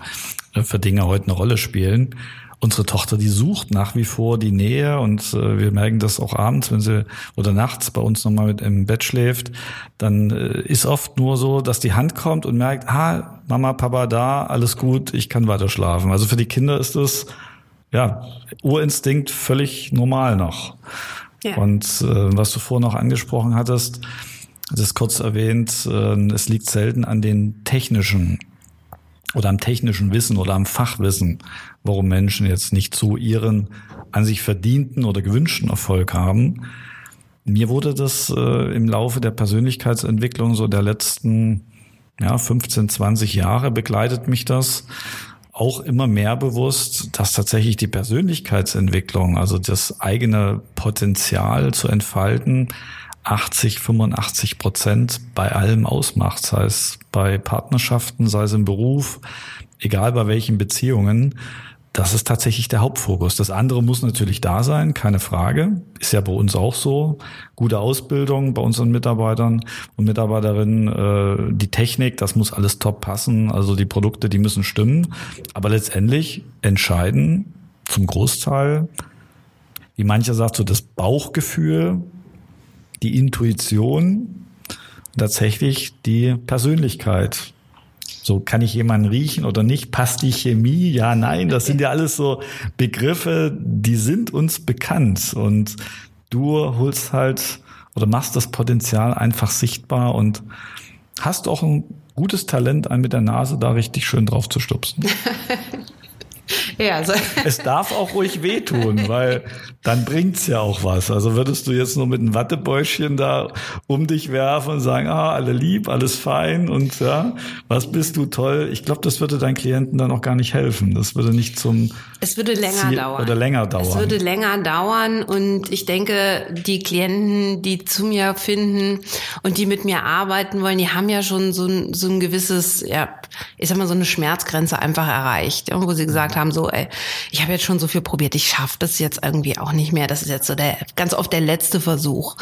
äh, für Dinge heute eine Rolle spielen. Unsere Tochter, die sucht nach wie vor die Nähe und äh, wir merken das auch abends, wenn sie oder nachts bei uns nochmal mit im Bett schläft, dann äh, ist oft nur so, dass die Hand kommt und merkt, ah, Mama, Papa da, alles gut, ich kann weiter schlafen. Also für die Kinder ist das ja Urinstinkt völlig normal noch. Und äh, was du vorhin noch angesprochen hattest, das kurz erwähnt, äh, es liegt selten an den technischen oder am technischen Wissen oder am Fachwissen, warum Menschen jetzt nicht so ihren an sich verdienten oder gewünschten Erfolg haben. Mir wurde das äh, im Laufe der Persönlichkeitsentwicklung so der letzten ja, 15, 20 Jahre begleitet mich das auch immer mehr bewusst, dass tatsächlich die Persönlichkeitsentwicklung, also das eigene Potenzial zu entfalten, 80, 85 Prozent bei allem ausmacht, sei es bei Partnerschaften, sei es im Beruf, egal bei welchen Beziehungen. Das ist tatsächlich der Hauptfokus. Das andere muss natürlich da sein, keine Frage. Ist ja bei uns auch so. Gute Ausbildung bei unseren Mitarbeitern und Mitarbeiterinnen. Äh, die Technik, das muss alles top passen. Also die Produkte, die müssen stimmen. Aber letztendlich entscheiden zum Großteil, wie mancher sagt, so das Bauchgefühl, die Intuition, tatsächlich die Persönlichkeit. So kann ich jemanden riechen oder nicht? Passt die Chemie? Ja, nein. Das sind ja alles so Begriffe, die sind uns bekannt und du holst halt oder machst das Potenzial einfach sichtbar und hast auch ein gutes Talent, einen mit der Nase da richtig schön drauf zu stupsen. Ja, also. Es darf auch ruhig wehtun, weil dann bringt's ja auch was. Also würdest du jetzt nur mit einem Wattebäuschen da um dich werfen und sagen, ah, alle lieb, alles fein und ja, was bist du toll? Ich glaube, das würde deinen Klienten dann auch gar nicht helfen. Das würde nicht zum Es würde länger Ziel dauern. Oder länger dauern. Es würde länger dauern und ich denke, die Klienten, die zu mir finden und die mit mir arbeiten wollen, die haben ja schon so ein, so ein gewisses, ja, ich sag mal, so eine Schmerzgrenze einfach erreicht, wo sie gesagt haben, so, ey, ich habe jetzt schon so viel probiert, ich schaffe das jetzt irgendwie auch nicht mehr. Das ist jetzt so der ganz oft der letzte Versuch.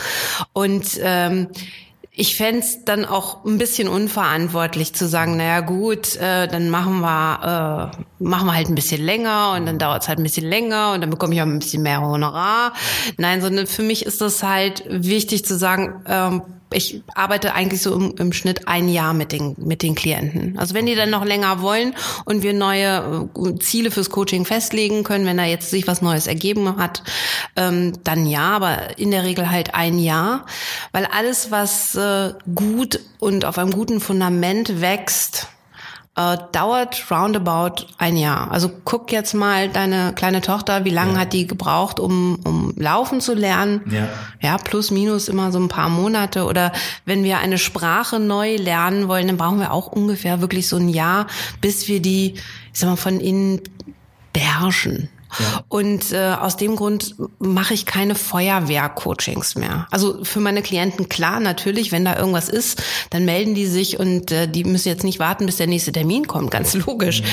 Und ähm, ich fände dann auch ein bisschen unverantwortlich zu sagen, naja gut, äh, dann machen wir, äh, machen wir halt ein bisschen länger und dann dauert es halt ein bisschen länger und dann bekomme ich auch ein bisschen mehr Honorar. Nein, sondern für mich ist das halt wichtig zu sagen, ähm, ich arbeite eigentlich so im, im, Schnitt ein Jahr mit den, mit den Klienten. Also wenn die dann noch länger wollen und wir neue äh, Ziele fürs Coaching festlegen können, wenn da jetzt sich was Neues ergeben hat, ähm, dann ja, aber in der Regel halt ein Jahr, weil alles, was äh, gut und auf einem guten Fundament wächst, äh, dauert roundabout ein Jahr. Also guck jetzt mal deine kleine Tochter, wie lange ja. hat die gebraucht, um, um laufen zu lernen? Ja. ja, plus minus immer so ein paar Monate. Oder wenn wir eine Sprache neu lernen wollen, dann brauchen wir auch ungefähr wirklich so ein Jahr, bis wir die, ich sag mal, von innen beherrschen. Und äh, aus dem Grund mache ich keine Feuerwehr-Coachings mehr. Also für meine Klienten klar, natürlich, wenn da irgendwas ist, dann melden die sich und äh, die müssen jetzt nicht warten, bis der nächste Termin kommt, ganz logisch. Mhm.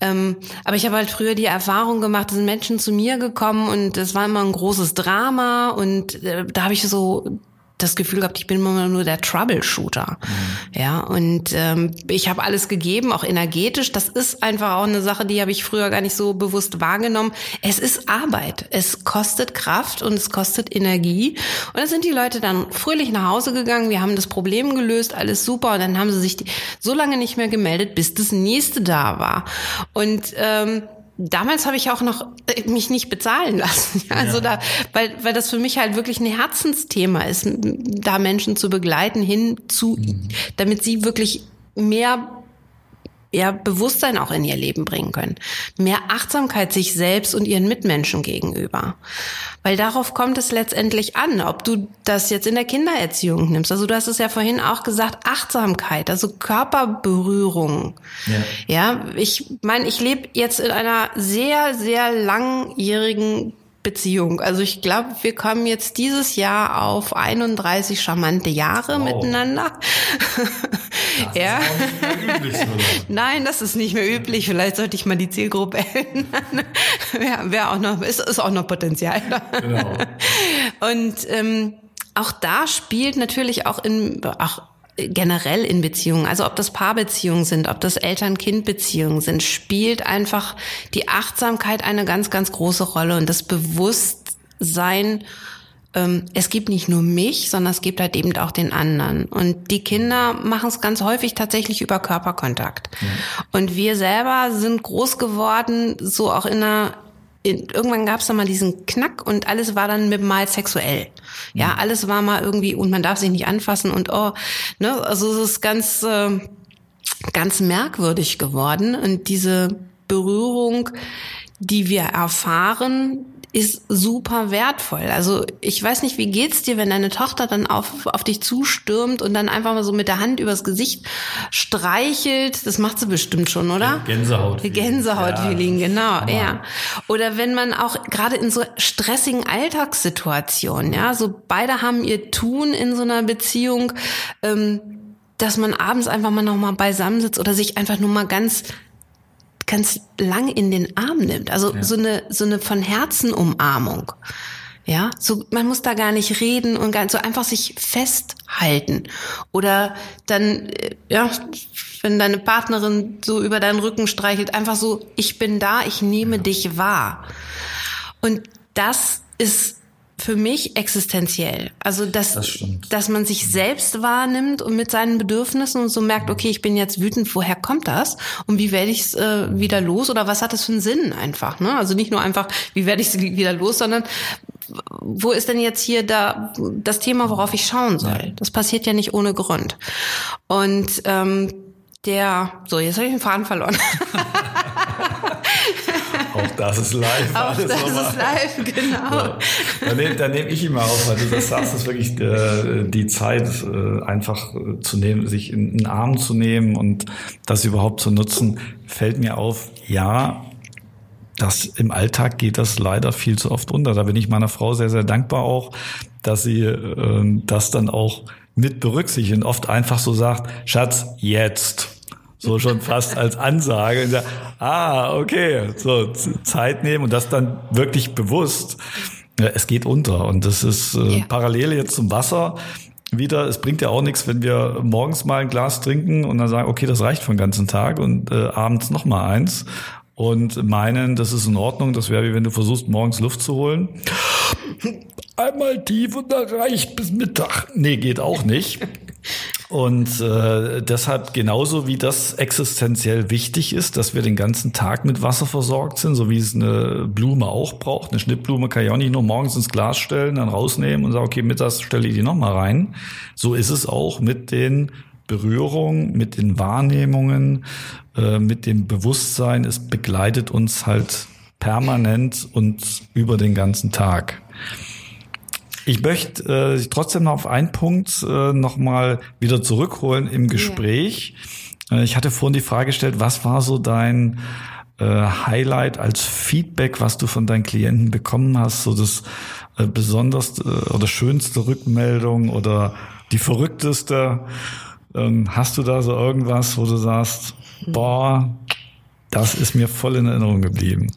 Ähm, aber ich habe halt früher die Erfahrung gemacht, da sind Menschen zu mir gekommen und es war immer ein großes Drama und äh, da habe ich so das Gefühl gehabt, ich bin immer nur der Troubleshooter. Mhm. Ja, und ähm, ich habe alles gegeben, auch energetisch. Das ist einfach auch eine Sache, die habe ich früher gar nicht so bewusst wahrgenommen. Es ist Arbeit. Es kostet Kraft und es kostet Energie. Und dann sind die Leute dann fröhlich nach Hause gegangen. Wir haben das Problem gelöst, alles super. Und dann haben sie sich so lange nicht mehr gemeldet, bis das nächste da war. Und ähm, damals habe ich auch noch äh, mich nicht bezahlen lassen. Also ja. da, weil, weil das für mich halt wirklich ein Herzensthema ist, da Menschen zu begleiten hin zu, mhm. damit sie wirklich mehr ja, Bewusstsein auch in ihr Leben bringen können. Mehr Achtsamkeit sich selbst und ihren Mitmenschen gegenüber. Weil darauf kommt es letztendlich an, ob du das jetzt in der Kindererziehung nimmst. Also du hast es ja vorhin auch gesagt, Achtsamkeit, also Körperberührung. Ja, ja ich meine, ich lebe jetzt in einer sehr, sehr langjährigen Beziehung. Also ich glaube, wir kommen jetzt dieses Jahr auf 31 charmante Jahre wow. miteinander. Das ja. Üblich, Nein, das ist nicht mehr üblich. Vielleicht sollte ich mal die Zielgruppe ändern. ja, wäre auch noch, ist, ist auch noch Potenzial. Genau. Und ähm, auch da spielt natürlich auch in, auch generell in Beziehungen, also ob das Paarbeziehungen sind, ob das Eltern-Kind-Beziehungen sind, spielt einfach die Achtsamkeit eine ganz, ganz große Rolle und das Bewusstsein, ähm, es gibt nicht nur mich, sondern es gibt halt eben auch den anderen. Und die Kinder machen es ganz häufig tatsächlich über Körperkontakt. Ja. Und wir selber sind groß geworden, so auch in einer irgendwann gab es dann mal diesen Knack und alles war dann mit mal sexuell. Ja, mhm. alles war mal irgendwie und man darf sich nicht anfassen und oh, ne, also es ist ganz äh, ganz merkwürdig geworden und diese Berührung, die wir erfahren, ist super wertvoll. Also ich weiß nicht, wie geht's dir, wenn deine Tochter dann auf, auf dich zustürmt und dann einfach mal so mit der Hand übers Gesicht streichelt. Das macht sie bestimmt schon, oder? Gänsehaut. Gänsehaut-Feeling, ja, genau, ja. Oder wenn man auch gerade in so stressigen Alltagssituationen, ja, so beide haben ihr Tun in so einer Beziehung, ähm, dass man abends einfach mal noch mal beisammen sitzt oder sich einfach nur mal ganz ganz lang in den Arm nimmt. Also ja. so eine so eine von Herzen Umarmung. Ja, so man muss da gar nicht reden und ganz so einfach sich festhalten oder dann äh, ja, wenn deine Partnerin so über deinen Rücken streichelt, einfach so ich bin da, ich nehme ja. dich wahr. Und das ist für mich existenziell. Also, dass, das dass man sich selbst wahrnimmt und mit seinen Bedürfnissen und so merkt, okay, ich bin jetzt wütend, woher kommt das? Und wie werde ich es äh, wieder los? Oder was hat das für einen Sinn einfach? Ne? Also nicht nur einfach, wie werde ich es wieder los, sondern wo ist denn jetzt hier da das Thema, worauf ich schauen soll? Das passiert ja nicht ohne Grund. Und ähm, der, so, jetzt habe ich den Faden verloren. Auch das ist live. Auch das nochmal. ist live, genau. Ja. Dann nehme nehm ich mal auf, weil du das sagst, ist wirklich äh, die Zeit äh, einfach äh, zu nehmen, sich in den Arm zu nehmen und das überhaupt zu nutzen, fällt mir auf, ja, das im Alltag geht das leider viel zu oft unter. Da bin ich meiner Frau sehr, sehr dankbar auch, dass sie äh, das dann auch mit berücksichtigt und oft einfach so sagt, Schatz, jetzt so schon fast als Ansage. Und sag, ah, okay, so Zeit nehmen und das dann wirklich bewusst. Ja, es geht unter und das ist äh, yeah. parallel jetzt zum Wasser wieder. Es bringt ja auch nichts, wenn wir morgens mal ein Glas trinken und dann sagen, okay, das reicht für den ganzen Tag und äh, abends noch mal eins und meinen, das ist in Ordnung. Das wäre wie wenn du versuchst, morgens Luft zu holen. Einmal tief und dann reicht bis Mittag. Nee, geht auch nicht. Und äh, deshalb genauso wie das existenziell wichtig ist, dass wir den ganzen Tag mit Wasser versorgt sind, so wie es eine Blume auch braucht. Eine Schnittblume kann ich auch nicht nur morgens ins Glas stellen, dann rausnehmen und sagen, okay, mittags stelle ich die nochmal rein. So ist es auch mit den Berührungen, mit den Wahrnehmungen, äh, mit dem Bewusstsein. Es begleitet uns halt permanent und über den ganzen Tag. Ich möchte äh, trotzdem noch auf einen Punkt äh, nochmal wieder zurückholen im Gespräch. Ja. Äh, ich hatte vorhin die Frage gestellt, was war so dein äh, Highlight als Feedback, was du von deinen Klienten bekommen hast, so das äh, besonders äh, oder schönste Rückmeldung oder die verrückteste? Ähm, hast du da so irgendwas, wo du sagst, boah, das ist mir voll in Erinnerung geblieben?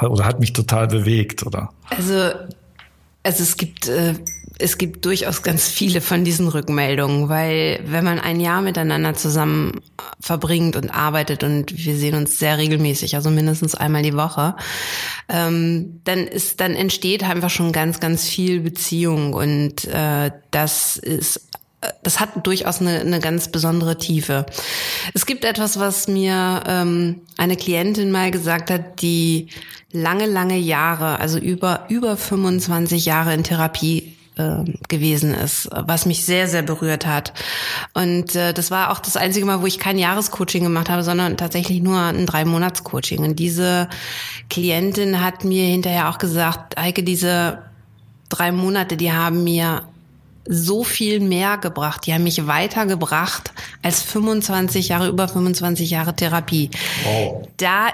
Oder hat mich total bewegt, oder? Also also es gibt äh, es gibt durchaus ganz viele von diesen Rückmeldungen, weil wenn man ein Jahr miteinander zusammen verbringt und arbeitet und wir sehen uns sehr regelmäßig, also mindestens einmal die Woche, ähm, dann ist dann entsteht einfach schon ganz ganz viel Beziehung und äh, das ist das hat durchaus eine, eine ganz besondere Tiefe. Es gibt etwas, was mir ähm, eine Klientin mal gesagt hat, die lange, lange Jahre, also über, über 25 Jahre in Therapie äh, gewesen ist, was mich sehr, sehr berührt hat. Und äh, das war auch das einzige Mal, wo ich kein Jahrescoaching gemacht habe, sondern tatsächlich nur ein Drei-Monats-Coaching. Und diese Klientin hat mir hinterher auch gesagt, Heike, diese drei Monate, die haben mir so viel mehr gebracht. Die haben mich weitergebracht als 25 Jahre, über 25 Jahre Therapie. Wow. Da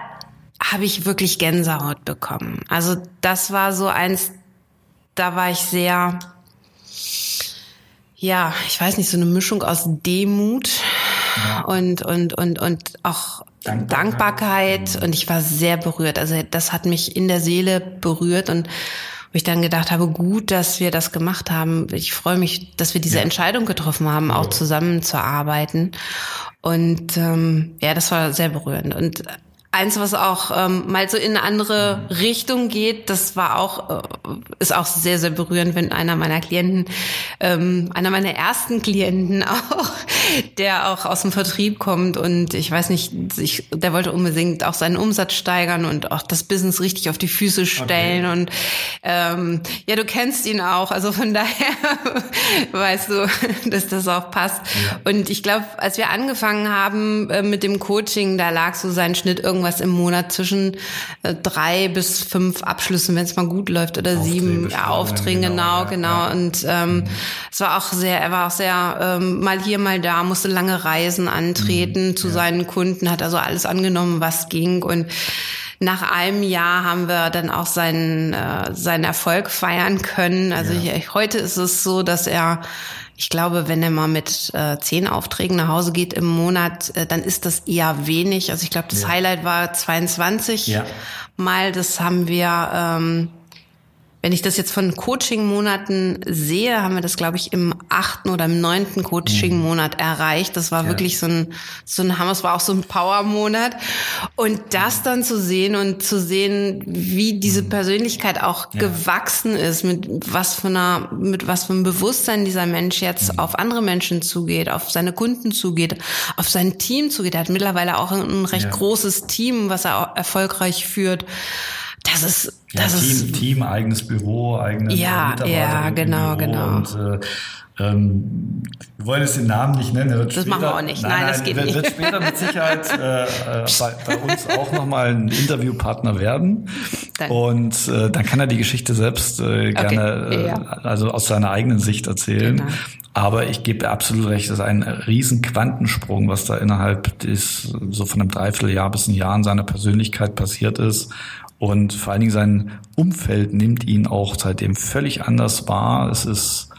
habe ich wirklich Gänsehaut bekommen. Also das war so eins, da war ich sehr, ja, ich weiß nicht, so eine Mischung aus Demut ja. und, und, und, und auch Dankbarkeit. Dankbarkeit. Mhm. Und ich war sehr berührt. Also das hat mich in der Seele berührt und wo ich dann gedacht habe, gut, dass wir das gemacht haben. Ich freue mich, dass wir diese ja. Entscheidung getroffen haben, auch zusammenzuarbeiten. Und ähm, ja, das war sehr berührend. Und Eins, was auch ähm, mal so in eine andere Richtung geht, das war auch, äh, ist auch sehr, sehr berührend, wenn einer meiner Klienten, ähm, einer meiner ersten Klienten auch, der auch aus dem Vertrieb kommt und ich weiß nicht, ich, der wollte unbedingt auch seinen Umsatz steigern und auch das Business richtig auf die Füße stellen okay. und ähm, ja, du kennst ihn auch, also von daher weißt du, dass das auch passt. Ja. Und ich glaube, als wir angefangen haben äh, mit dem Coaching, da lag so sein Schnitt irgendwo irgendwas im Monat zwischen äh, drei bis fünf Abschlüssen, wenn es mal gut läuft, oder Aufträge sieben ja, Aufträge, genau, genau. genau. Ja. Und ähm, mhm. es war auch sehr, er war auch sehr ähm, mal hier, mal da, musste lange Reisen antreten mhm. zu ja. seinen Kunden, hat also alles angenommen, was ging und nach einem Jahr haben wir dann auch seinen, äh, seinen Erfolg feiern können. Also ja. ich, heute ist es so, dass er ich glaube, wenn er mal mit äh, zehn Aufträgen nach Hause geht im Monat, äh, dann ist das eher wenig. Also ich glaube, das ja. Highlight war 22 ja. Mal. Das haben wir ähm, wenn ich das jetzt von Coaching-Monaten sehe, haben wir das, glaube ich, im achten oder im neunten Coaching-Monat erreicht. Das war ja. wirklich so ein, so ein Hammer, es war auch so ein Power-Monat. Und das dann zu sehen und zu sehen, wie diese mhm. Persönlichkeit auch ja. gewachsen ist, mit was für einer, mit was für einem Bewusstsein dieser Mensch jetzt mhm. auf andere Menschen zugeht, auf seine Kunden zugeht, auf sein Team zugeht. Er hat mittlerweile auch ein recht ja. großes Team, was er erfolgfolgreich führt. Das ist, das ja, Team, ist Team, eigenes Büro, eigene ja, Mitarbeiter. Ja, genau, Büro genau. Und, äh, ähm, wir wollen jetzt den Namen nicht nennen. das später, machen wir auch nicht. Nein, nein, nein das geht wird, nicht. Wird später mit Sicherheit äh, äh, bei, bei, uns auch nochmal ein Interviewpartner werden. Dann. Und äh, dann kann er die Geschichte selbst äh, gerne, okay. ja. äh, also aus seiner eigenen Sicht erzählen. Genau. Aber ich gebe absolut recht, das ist ein riesen Quantensprung, was da innerhalb des, so von einem Dreivierteljahr bis ein Jahr in seiner Persönlichkeit passiert ist. Und vor allen Dingen sein Umfeld nimmt ihn auch seitdem völlig anders wahr. Es ist,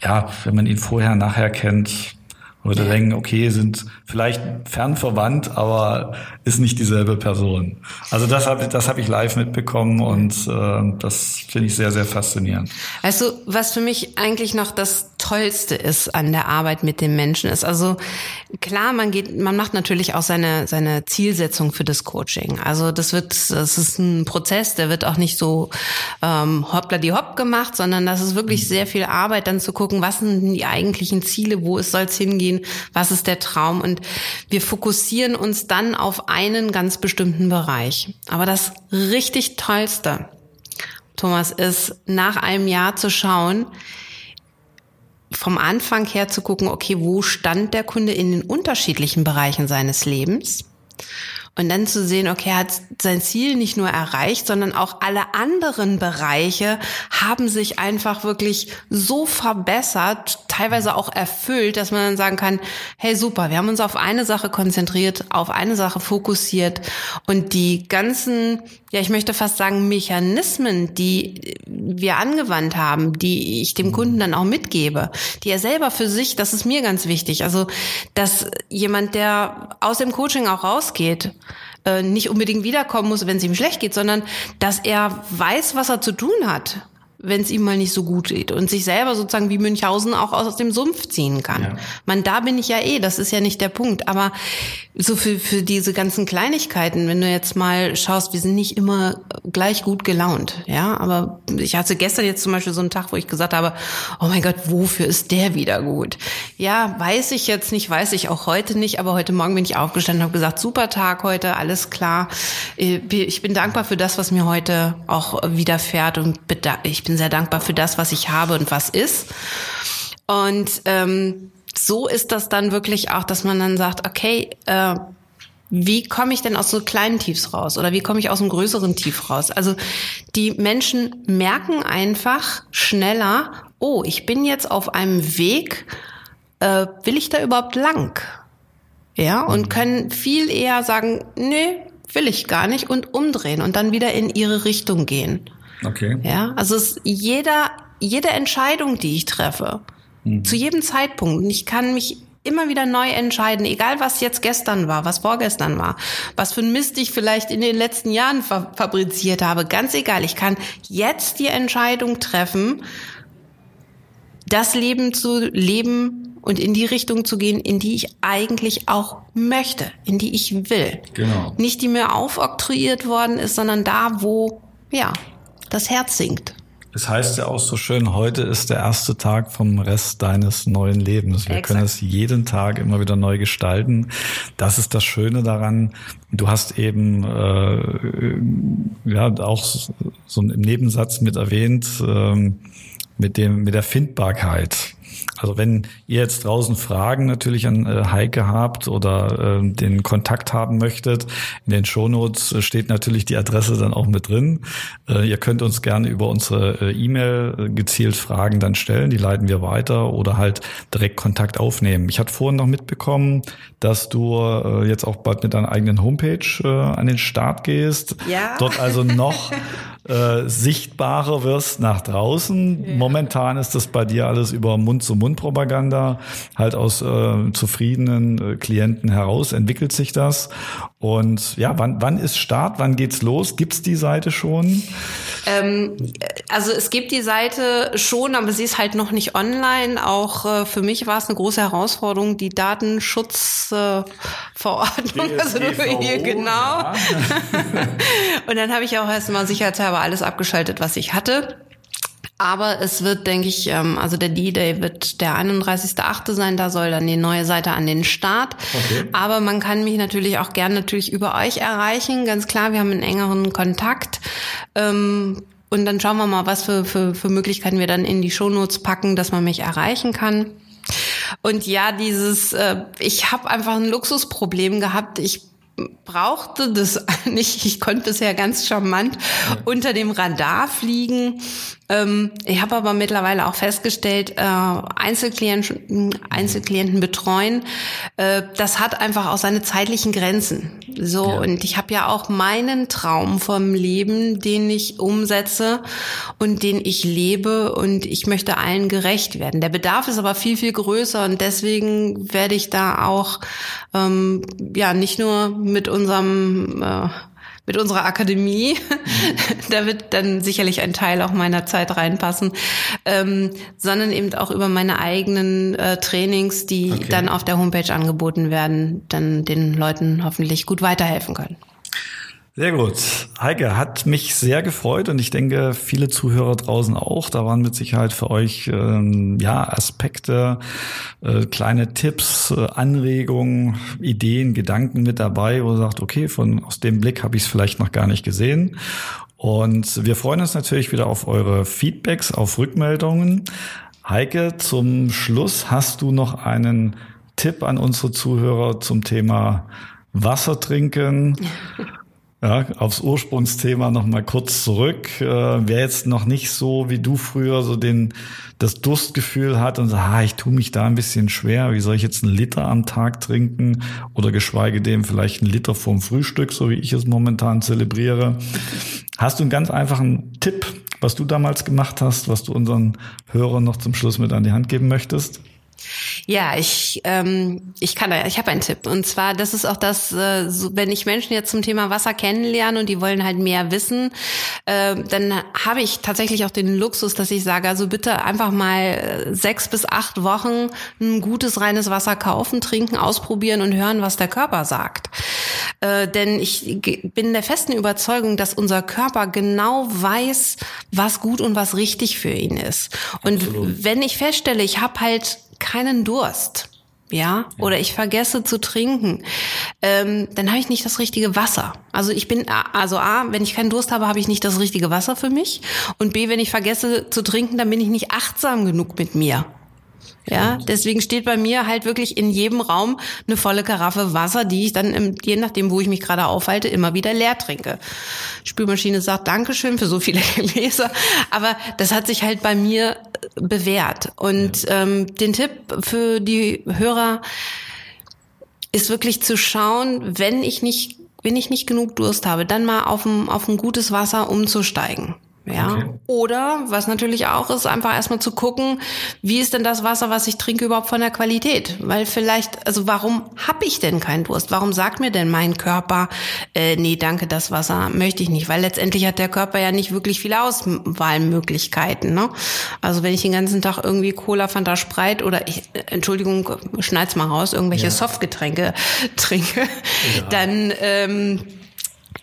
ja, wenn man ihn vorher, nachher kennt, würde denken, okay, sind vielleicht fernverwandt, aber ist nicht dieselbe Person. Also das habe das hab ich live mitbekommen und äh, das finde ich sehr, sehr faszinierend. Also was für mich eigentlich noch das Tollste ist an der Arbeit mit den Menschen ist, also klar, man geht, man macht natürlich auch seine, seine Zielsetzung für das Coaching. Also das wird, das ist ein Prozess, der wird auch nicht so ähm, hoppla die hopp gemacht, sondern das ist wirklich sehr viel Arbeit, dann zu gucken, was sind die eigentlichen Ziele, wo soll es hingehen, was ist der Traum und wir fokussieren uns dann auf einen ganz bestimmten Bereich. Aber das richtig Tollste, Thomas, ist nach einem Jahr zu schauen, vom Anfang her zu gucken, okay, wo stand der Kunde in den unterschiedlichen Bereichen seines Lebens? Und dann zu sehen, okay, er hat sein Ziel nicht nur erreicht, sondern auch alle anderen Bereiche haben sich einfach wirklich so verbessert, teilweise auch erfüllt, dass man dann sagen kann, hey super, wir haben uns auf eine Sache konzentriert, auf eine Sache fokussiert. Und die ganzen, ja, ich möchte fast sagen, Mechanismen, die wir angewandt haben, die ich dem Kunden dann auch mitgebe, die er selber für sich, das ist mir ganz wichtig. Also, dass jemand, der aus dem Coaching auch rausgeht, äh, nicht unbedingt wiederkommen muss, wenn es ihm schlecht geht, sondern dass er weiß, was er zu tun hat wenn es ihm mal nicht so gut geht und sich selber sozusagen wie Münchhausen auch aus dem Sumpf ziehen kann. Ja. Man, da bin ich ja eh, das ist ja nicht der Punkt. Aber so für, für diese ganzen Kleinigkeiten, wenn du jetzt mal schaust, wir sind nicht immer gleich gut gelaunt, ja. Aber ich hatte gestern jetzt zum Beispiel so einen Tag, wo ich gesagt habe, oh mein Gott, wofür ist der wieder gut? Ja, weiß ich jetzt nicht, weiß ich auch heute nicht, aber heute Morgen bin ich aufgestanden und habe gesagt, super Tag heute, alles klar. Ich bin dankbar für das, was mir heute auch widerfährt und ich bin bin sehr dankbar für das, was ich habe und was ist. Und ähm, so ist das dann wirklich auch, dass man dann sagt, okay, äh, wie komme ich denn aus so kleinen Tiefs raus oder wie komme ich aus einem größeren Tief raus? Also die Menschen merken einfach schneller, oh, ich bin jetzt auf einem Weg, äh, will ich da überhaupt lang? Ja, und mhm. können viel eher sagen, nee, will ich gar nicht und umdrehen und dann wieder in ihre Richtung gehen. Okay. Ja, also es jeder, jede Entscheidung, die ich treffe, mhm. zu jedem Zeitpunkt, und ich kann mich immer wieder neu entscheiden, egal was jetzt gestern war, was vorgestern war, was für ein Mist ich vielleicht in den letzten Jahren fa fabriziert habe, ganz egal, ich kann jetzt die Entscheidung treffen, das Leben zu leben und in die Richtung zu gehen, in die ich eigentlich auch möchte, in die ich will. Genau. Nicht die mir aufoktroyiert worden ist, sondern da, wo, ja, das Herz sinkt. Es heißt ja auch so schön, heute ist der erste Tag vom Rest deines neuen Lebens. Wir Exakt. können es jeden Tag immer wieder neu gestalten. Das ist das Schöne daran. Du hast eben äh, ja auch so im Nebensatz mit erwähnt, äh, mit dem mit der Findbarkeit. Also wenn ihr jetzt draußen Fragen natürlich an äh, Heike habt oder äh, den Kontakt haben möchtet, in den Shownotes steht natürlich die Adresse dann auch mit drin. Äh, ihr könnt uns gerne über unsere äh, E-Mail äh, gezielt Fragen dann stellen, die leiten wir weiter oder halt direkt Kontakt aufnehmen. Ich hatte vorhin noch mitbekommen, dass du äh, jetzt auch bald mit deiner eigenen Homepage äh, an den Start gehst. Ja. Dort also noch äh, sichtbarer wirst nach draußen. Ja. Momentan ist das bei dir alles über Mund-zu-Mund-Propaganda. Halt aus äh, zufriedenen äh, Klienten heraus entwickelt sich das. Und ja, wann, wann ist Start? Wann geht's los? Gibt's die Seite schon? Ähm, also es gibt die Seite schon, aber sie ist halt noch nicht online. Auch äh, für mich war es eine große Herausforderung, die Datenschutzverordnung. Äh, also hier genau. Ja. Und dann habe ich auch erstmal sicherheitshalber alles abgeschaltet, was ich hatte. Aber es wird, denke ich, ähm, also der D-Day wird der 31.8. sein, da soll dann die neue Seite an den Start. Okay. Aber man kann mich natürlich auch gern natürlich über euch erreichen. Ganz klar, wir haben einen engeren Kontakt. Ähm, und dann schauen wir mal, was für, für, für Möglichkeiten wir dann in die Shownotes packen, dass man mich erreichen kann. Und ja, dieses, äh, ich habe einfach ein Luxusproblem gehabt. Ich brauchte das nicht. Ich konnte bisher ganz charmant ja. unter dem Radar fliegen. Ähm, ich habe aber mittlerweile auch festgestellt, äh, Einzelklienten, Einzelklienten betreuen, äh, das hat einfach auch seine zeitlichen Grenzen. So ja. und ich habe ja auch meinen Traum vom Leben, den ich umsetze und den ich lebe und ich möchte allen gerecht werden. Der Bedarf ist aber viel viel größer und deswegen werde ich da auch ähm, ja nicht nur mit unserem äh, mit unserer Akademie. da wird dann sicherlich ein Teil auch meiner Zeit reinpassen, ähm, sondern eben auch über meine eigenen äh, Trainings, die okay. dann auf der Homepage angeboten werden, dann den Leuten hoffentlich gut weiterhelfen können. Sehr gut. Heike, hat mich sehr gefreut und ich denke, viele Zuhörer draußen auch. Da waren mit Sicherheit für euch ähm, ja Aspekte, äh, kleine Tipps, äh, Anregungen, Ideen, Gedanken mit dabei, wo ihr sagt, okay, von aus dem Blick habe ich es vielleicht noch gar nicht gesehen. Und wir freuen uns natürlich wieder auf eure Feedbacks, auf Rückmeldungen. Heike, zum Schluss hast du noch einen Tipp an unsere Zuhörer zum Thema Wasser trinken. Ja, aufs Ursprungsthema noch mal kurz zurück. Äh, wer jetzt noch nicht so wie du früher so den das Durstgefühl hat und sagt, ah, ich tue mich da ein bisschen schwer, wie soll ich jetzt einen Liter am Tag trinken oder geschweige dem vielleicht einen Liter vorm Frühstück, so wie ich es momentan zelebriere. Hast du einen ganz einfachen Tipp, was du damals gemacht hast, was du unseren Hörern noch zum Schluss mit an die Hand geben möchtest? Ja, ich ähm, ich kann da, ich habe einen Tipp und zwar, das ist auch das, äh, so, wenn ich Menschen jetzt zum Thema Wasser kennenlerne und die wollen halt mehr wissen, äh, dann habe ich tatsächlich auch den Luxus, dass ich sage, also bitte einfach mal äh, sechs bis acht Wochen ein gutes reines Wasser kaufen, trinken, ausprobieren und hören, was der Körper sagt. Äh, denn ich bin der festen Überzeugung, dass unser Körper genau weiß, was gut und was richtig für ihn ist. Und Absolut. wenn ich feststelle, ich habe halt keinen Durst, ja, oder ich vergesse zu trinken, ähm, dann habe ich nicht das richtige Wasser. Also ich bin, also A, wenn ich keinen Durst habe, habe ich nicht das richtige Wasser für mich. Und B, wenn ich vergesse zu trinken, dann bin ich nicht achtsam genug mit mir. Ja, deswegen steht bei mir halt wirklich in jedem Raum eine volle Karaffe Wasser, die ich dann, im, je nachdem, wo ich mich gerade aufhalte, immer wieder leer trinke. Spülmaschine sagt Dankeschön für so viele Gläser, aber das hat sich halt bei mir bewährt. Und ja. ähm, den Tipp für die Hörer ist wirklich zu schauen, wenn ich nicht, wenn ich nicht genug Durst habe, dann mal auf ein, auf ein gutes Wasser umzusteigen. Ja. Okay. Oder, was natürlich auch ist, einfach erstmal zu gucken, wie ist denn das Wasser, was ich trinke, überhaupt von der Qualität? Weil vielleicht, also warum habe ich denn keinen Durst? Warum sagt mir denn mein Körper, äh, nee, danke, das Wasser möchte ich nicht? Weil letztendlich hat der Körper ja nicht wirklich viele Auswahlmöglichkeiten. Ne? Also wenn ich den ganzen Tag irgendwie Cola, Fanta, Spreit oder ich, äh, Entschuldigung, schneid's mal raus, irgendwelche ja. Softgetränke trinke, ja. dann ähm,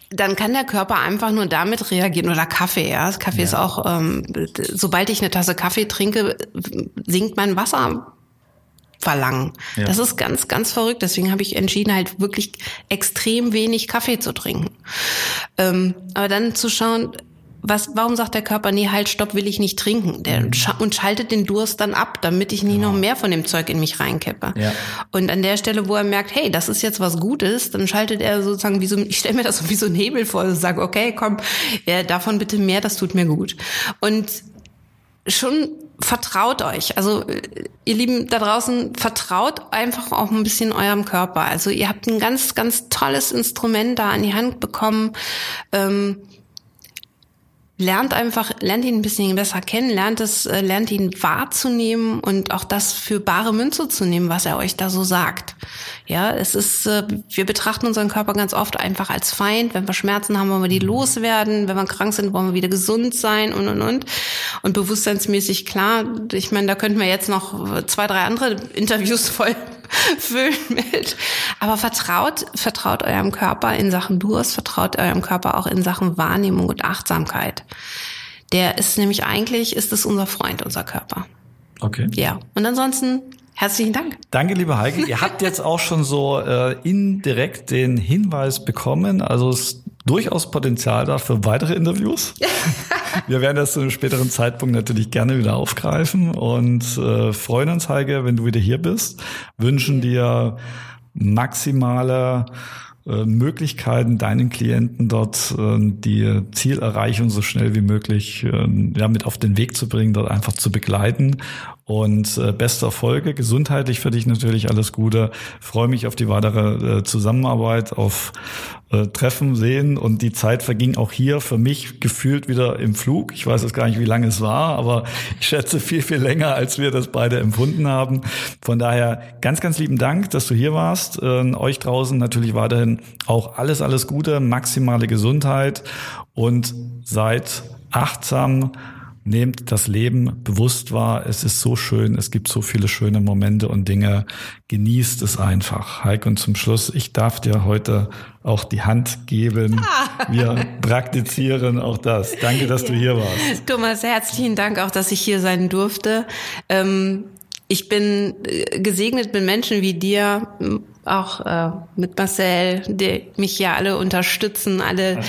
dann kann der Körper einfach nur damit reagieren oder Kaffee. Ja, Kaffee ja. ist auch, ähm, sobald ich eine Tasse Kaffee trinke, sinkt mein Wasser. Verlangen. Ja. Das ist ganz, ganz verrückt. Deswegen habe ich entschieden, halt wirklich extrem wenig Kaffee zu trinken. Ähm, aber dann zu schauen, was, warum sagt der Körper, nee, halt, stopp, will ich nicht trinken? Der, mhm. und schaltet den Durst dann ab, damit ich nicht genau. noch mehr von dem Zeug in mich reinkippe. Ja. Und an der Stelle, wo er merkt, hey, das ist jetzt was Gutes, dann schaltet er sozusagen wie so, ich stelle mir das so wie so ein Hebel vor, und sage, okay, komm, ja, davon bitte mehr, das tut mir gut. Und schon vertraut euch. Also ihr Lieben da draußen, vertraut einfach auch ein bisschen eurem Körper. Also ihr habt ein ganz, ganz tolles Instrument da an die Hand bekommen. Ähm, lernt einfach, lernt ihn ein bisschen besser kennen, lernt es, äh, lernt ihn wahrzunehmen und auch das für bare Münze zu nehmen, was er euch da so sagt. Ja, es ist, äh, wir betrachten unseren Körper ganz oft einfach als Feind. Wenn wir Schmerzen haben, wollen wir die loswerden. Wenn wir krank sind, wollen wir wieder gesund sein und, und, und. Und bewusstseinsmäßig klar, ich meine, da könnten wir jetzt noch zwei, drei andere Interviews voll füllen mit. Aber vertraut, vertraut eurem Körper in Sachen Durst, vertraut eurem Körper auch in Sachen Wahrnehmung und Achtsamkeit. Der ist nämlich eigentlich, ist es unser Freund, unser Körper. Okay. Ja. Und ansonsten Herzlichen Dank. Danke, liebe Heike. Ihr habt jetzt auch schon so äh, indirekt den Hinweis bekommen. Also es durchaus Potenzial da für weitere Interviews. Wir werden das zu einem späteren Zeitpunkt natürlich gerne wieder aufgreifen und äh, freuen uns, Heike, wenn du wieder hier bist. Wünschen dir maximale äh, Möglichkeiten, deinen Klienten dort äh, die Zielerreichung so schnell wie möglich äh, ja, mit auf den Weg zu bringen, dort einfach zu begleiten und äh, beste Erfolge. Gesundheitlich für dich natürlich alles Gute. Freue mich auf die weitere äh, Zusammenarbeit, auf äh, Treffen, Sehen und die Zeit verging auch hier für mich gefühlt wieder im Flug. Ich weiß jetzt gar nicht, wie lange es war, aber ich schätze viel, viel länger, als wir das beide empfunden haben. Von daher ganz, ganz lieben Dank, dass du hier warst. Äh, euch draußen natürlich weiterhin auch alles, alles Gute, maximale Gesundheit und seid achtsam nehmt das Leben bewusst wahr. Es ist so schön. Es gibt so viele schöne Momente und Dinge. Genießt es einfach. Heike, und zum Schluss, ich darf dir heute auch die Hand geben. Ah. Wir praktizieren auch das. Danke, dass ja. du hier warst. Thomas, herzlichen Dank auch, dass ich hier sein durfte. Ähm, ich bin äh, gesegnet mit Menschen wie dir, auch äh, mit Marcel, die mich ja alle unterstützen, alle,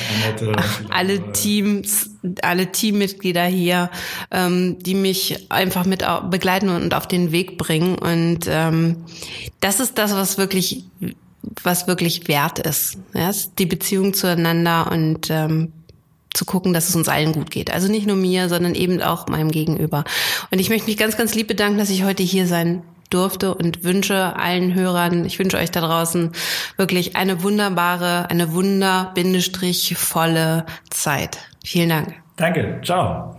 alle Teams, alle Teammitglieder hier, ähm, die mich einfach mit begleiten und auf den Weg bringen. Und ähm, das ist das, was wirklich, was wirklich wert ist. Ja, ist die Beziehung zueinander und ähm, zu gucken, dass es uns allen gut geht. Also nicht nur mir, sondern eben auch meinem Gegenüber. Und ich möchte mich ganz, ganz lieb bedanken, dass ich heute hier sein durfte und wünsche allen Hörern, ich wünsche euch da draußen wirklich eine wunderbare, eine wunder-volle Zeit. Vielen Dank. Danke. Ciao.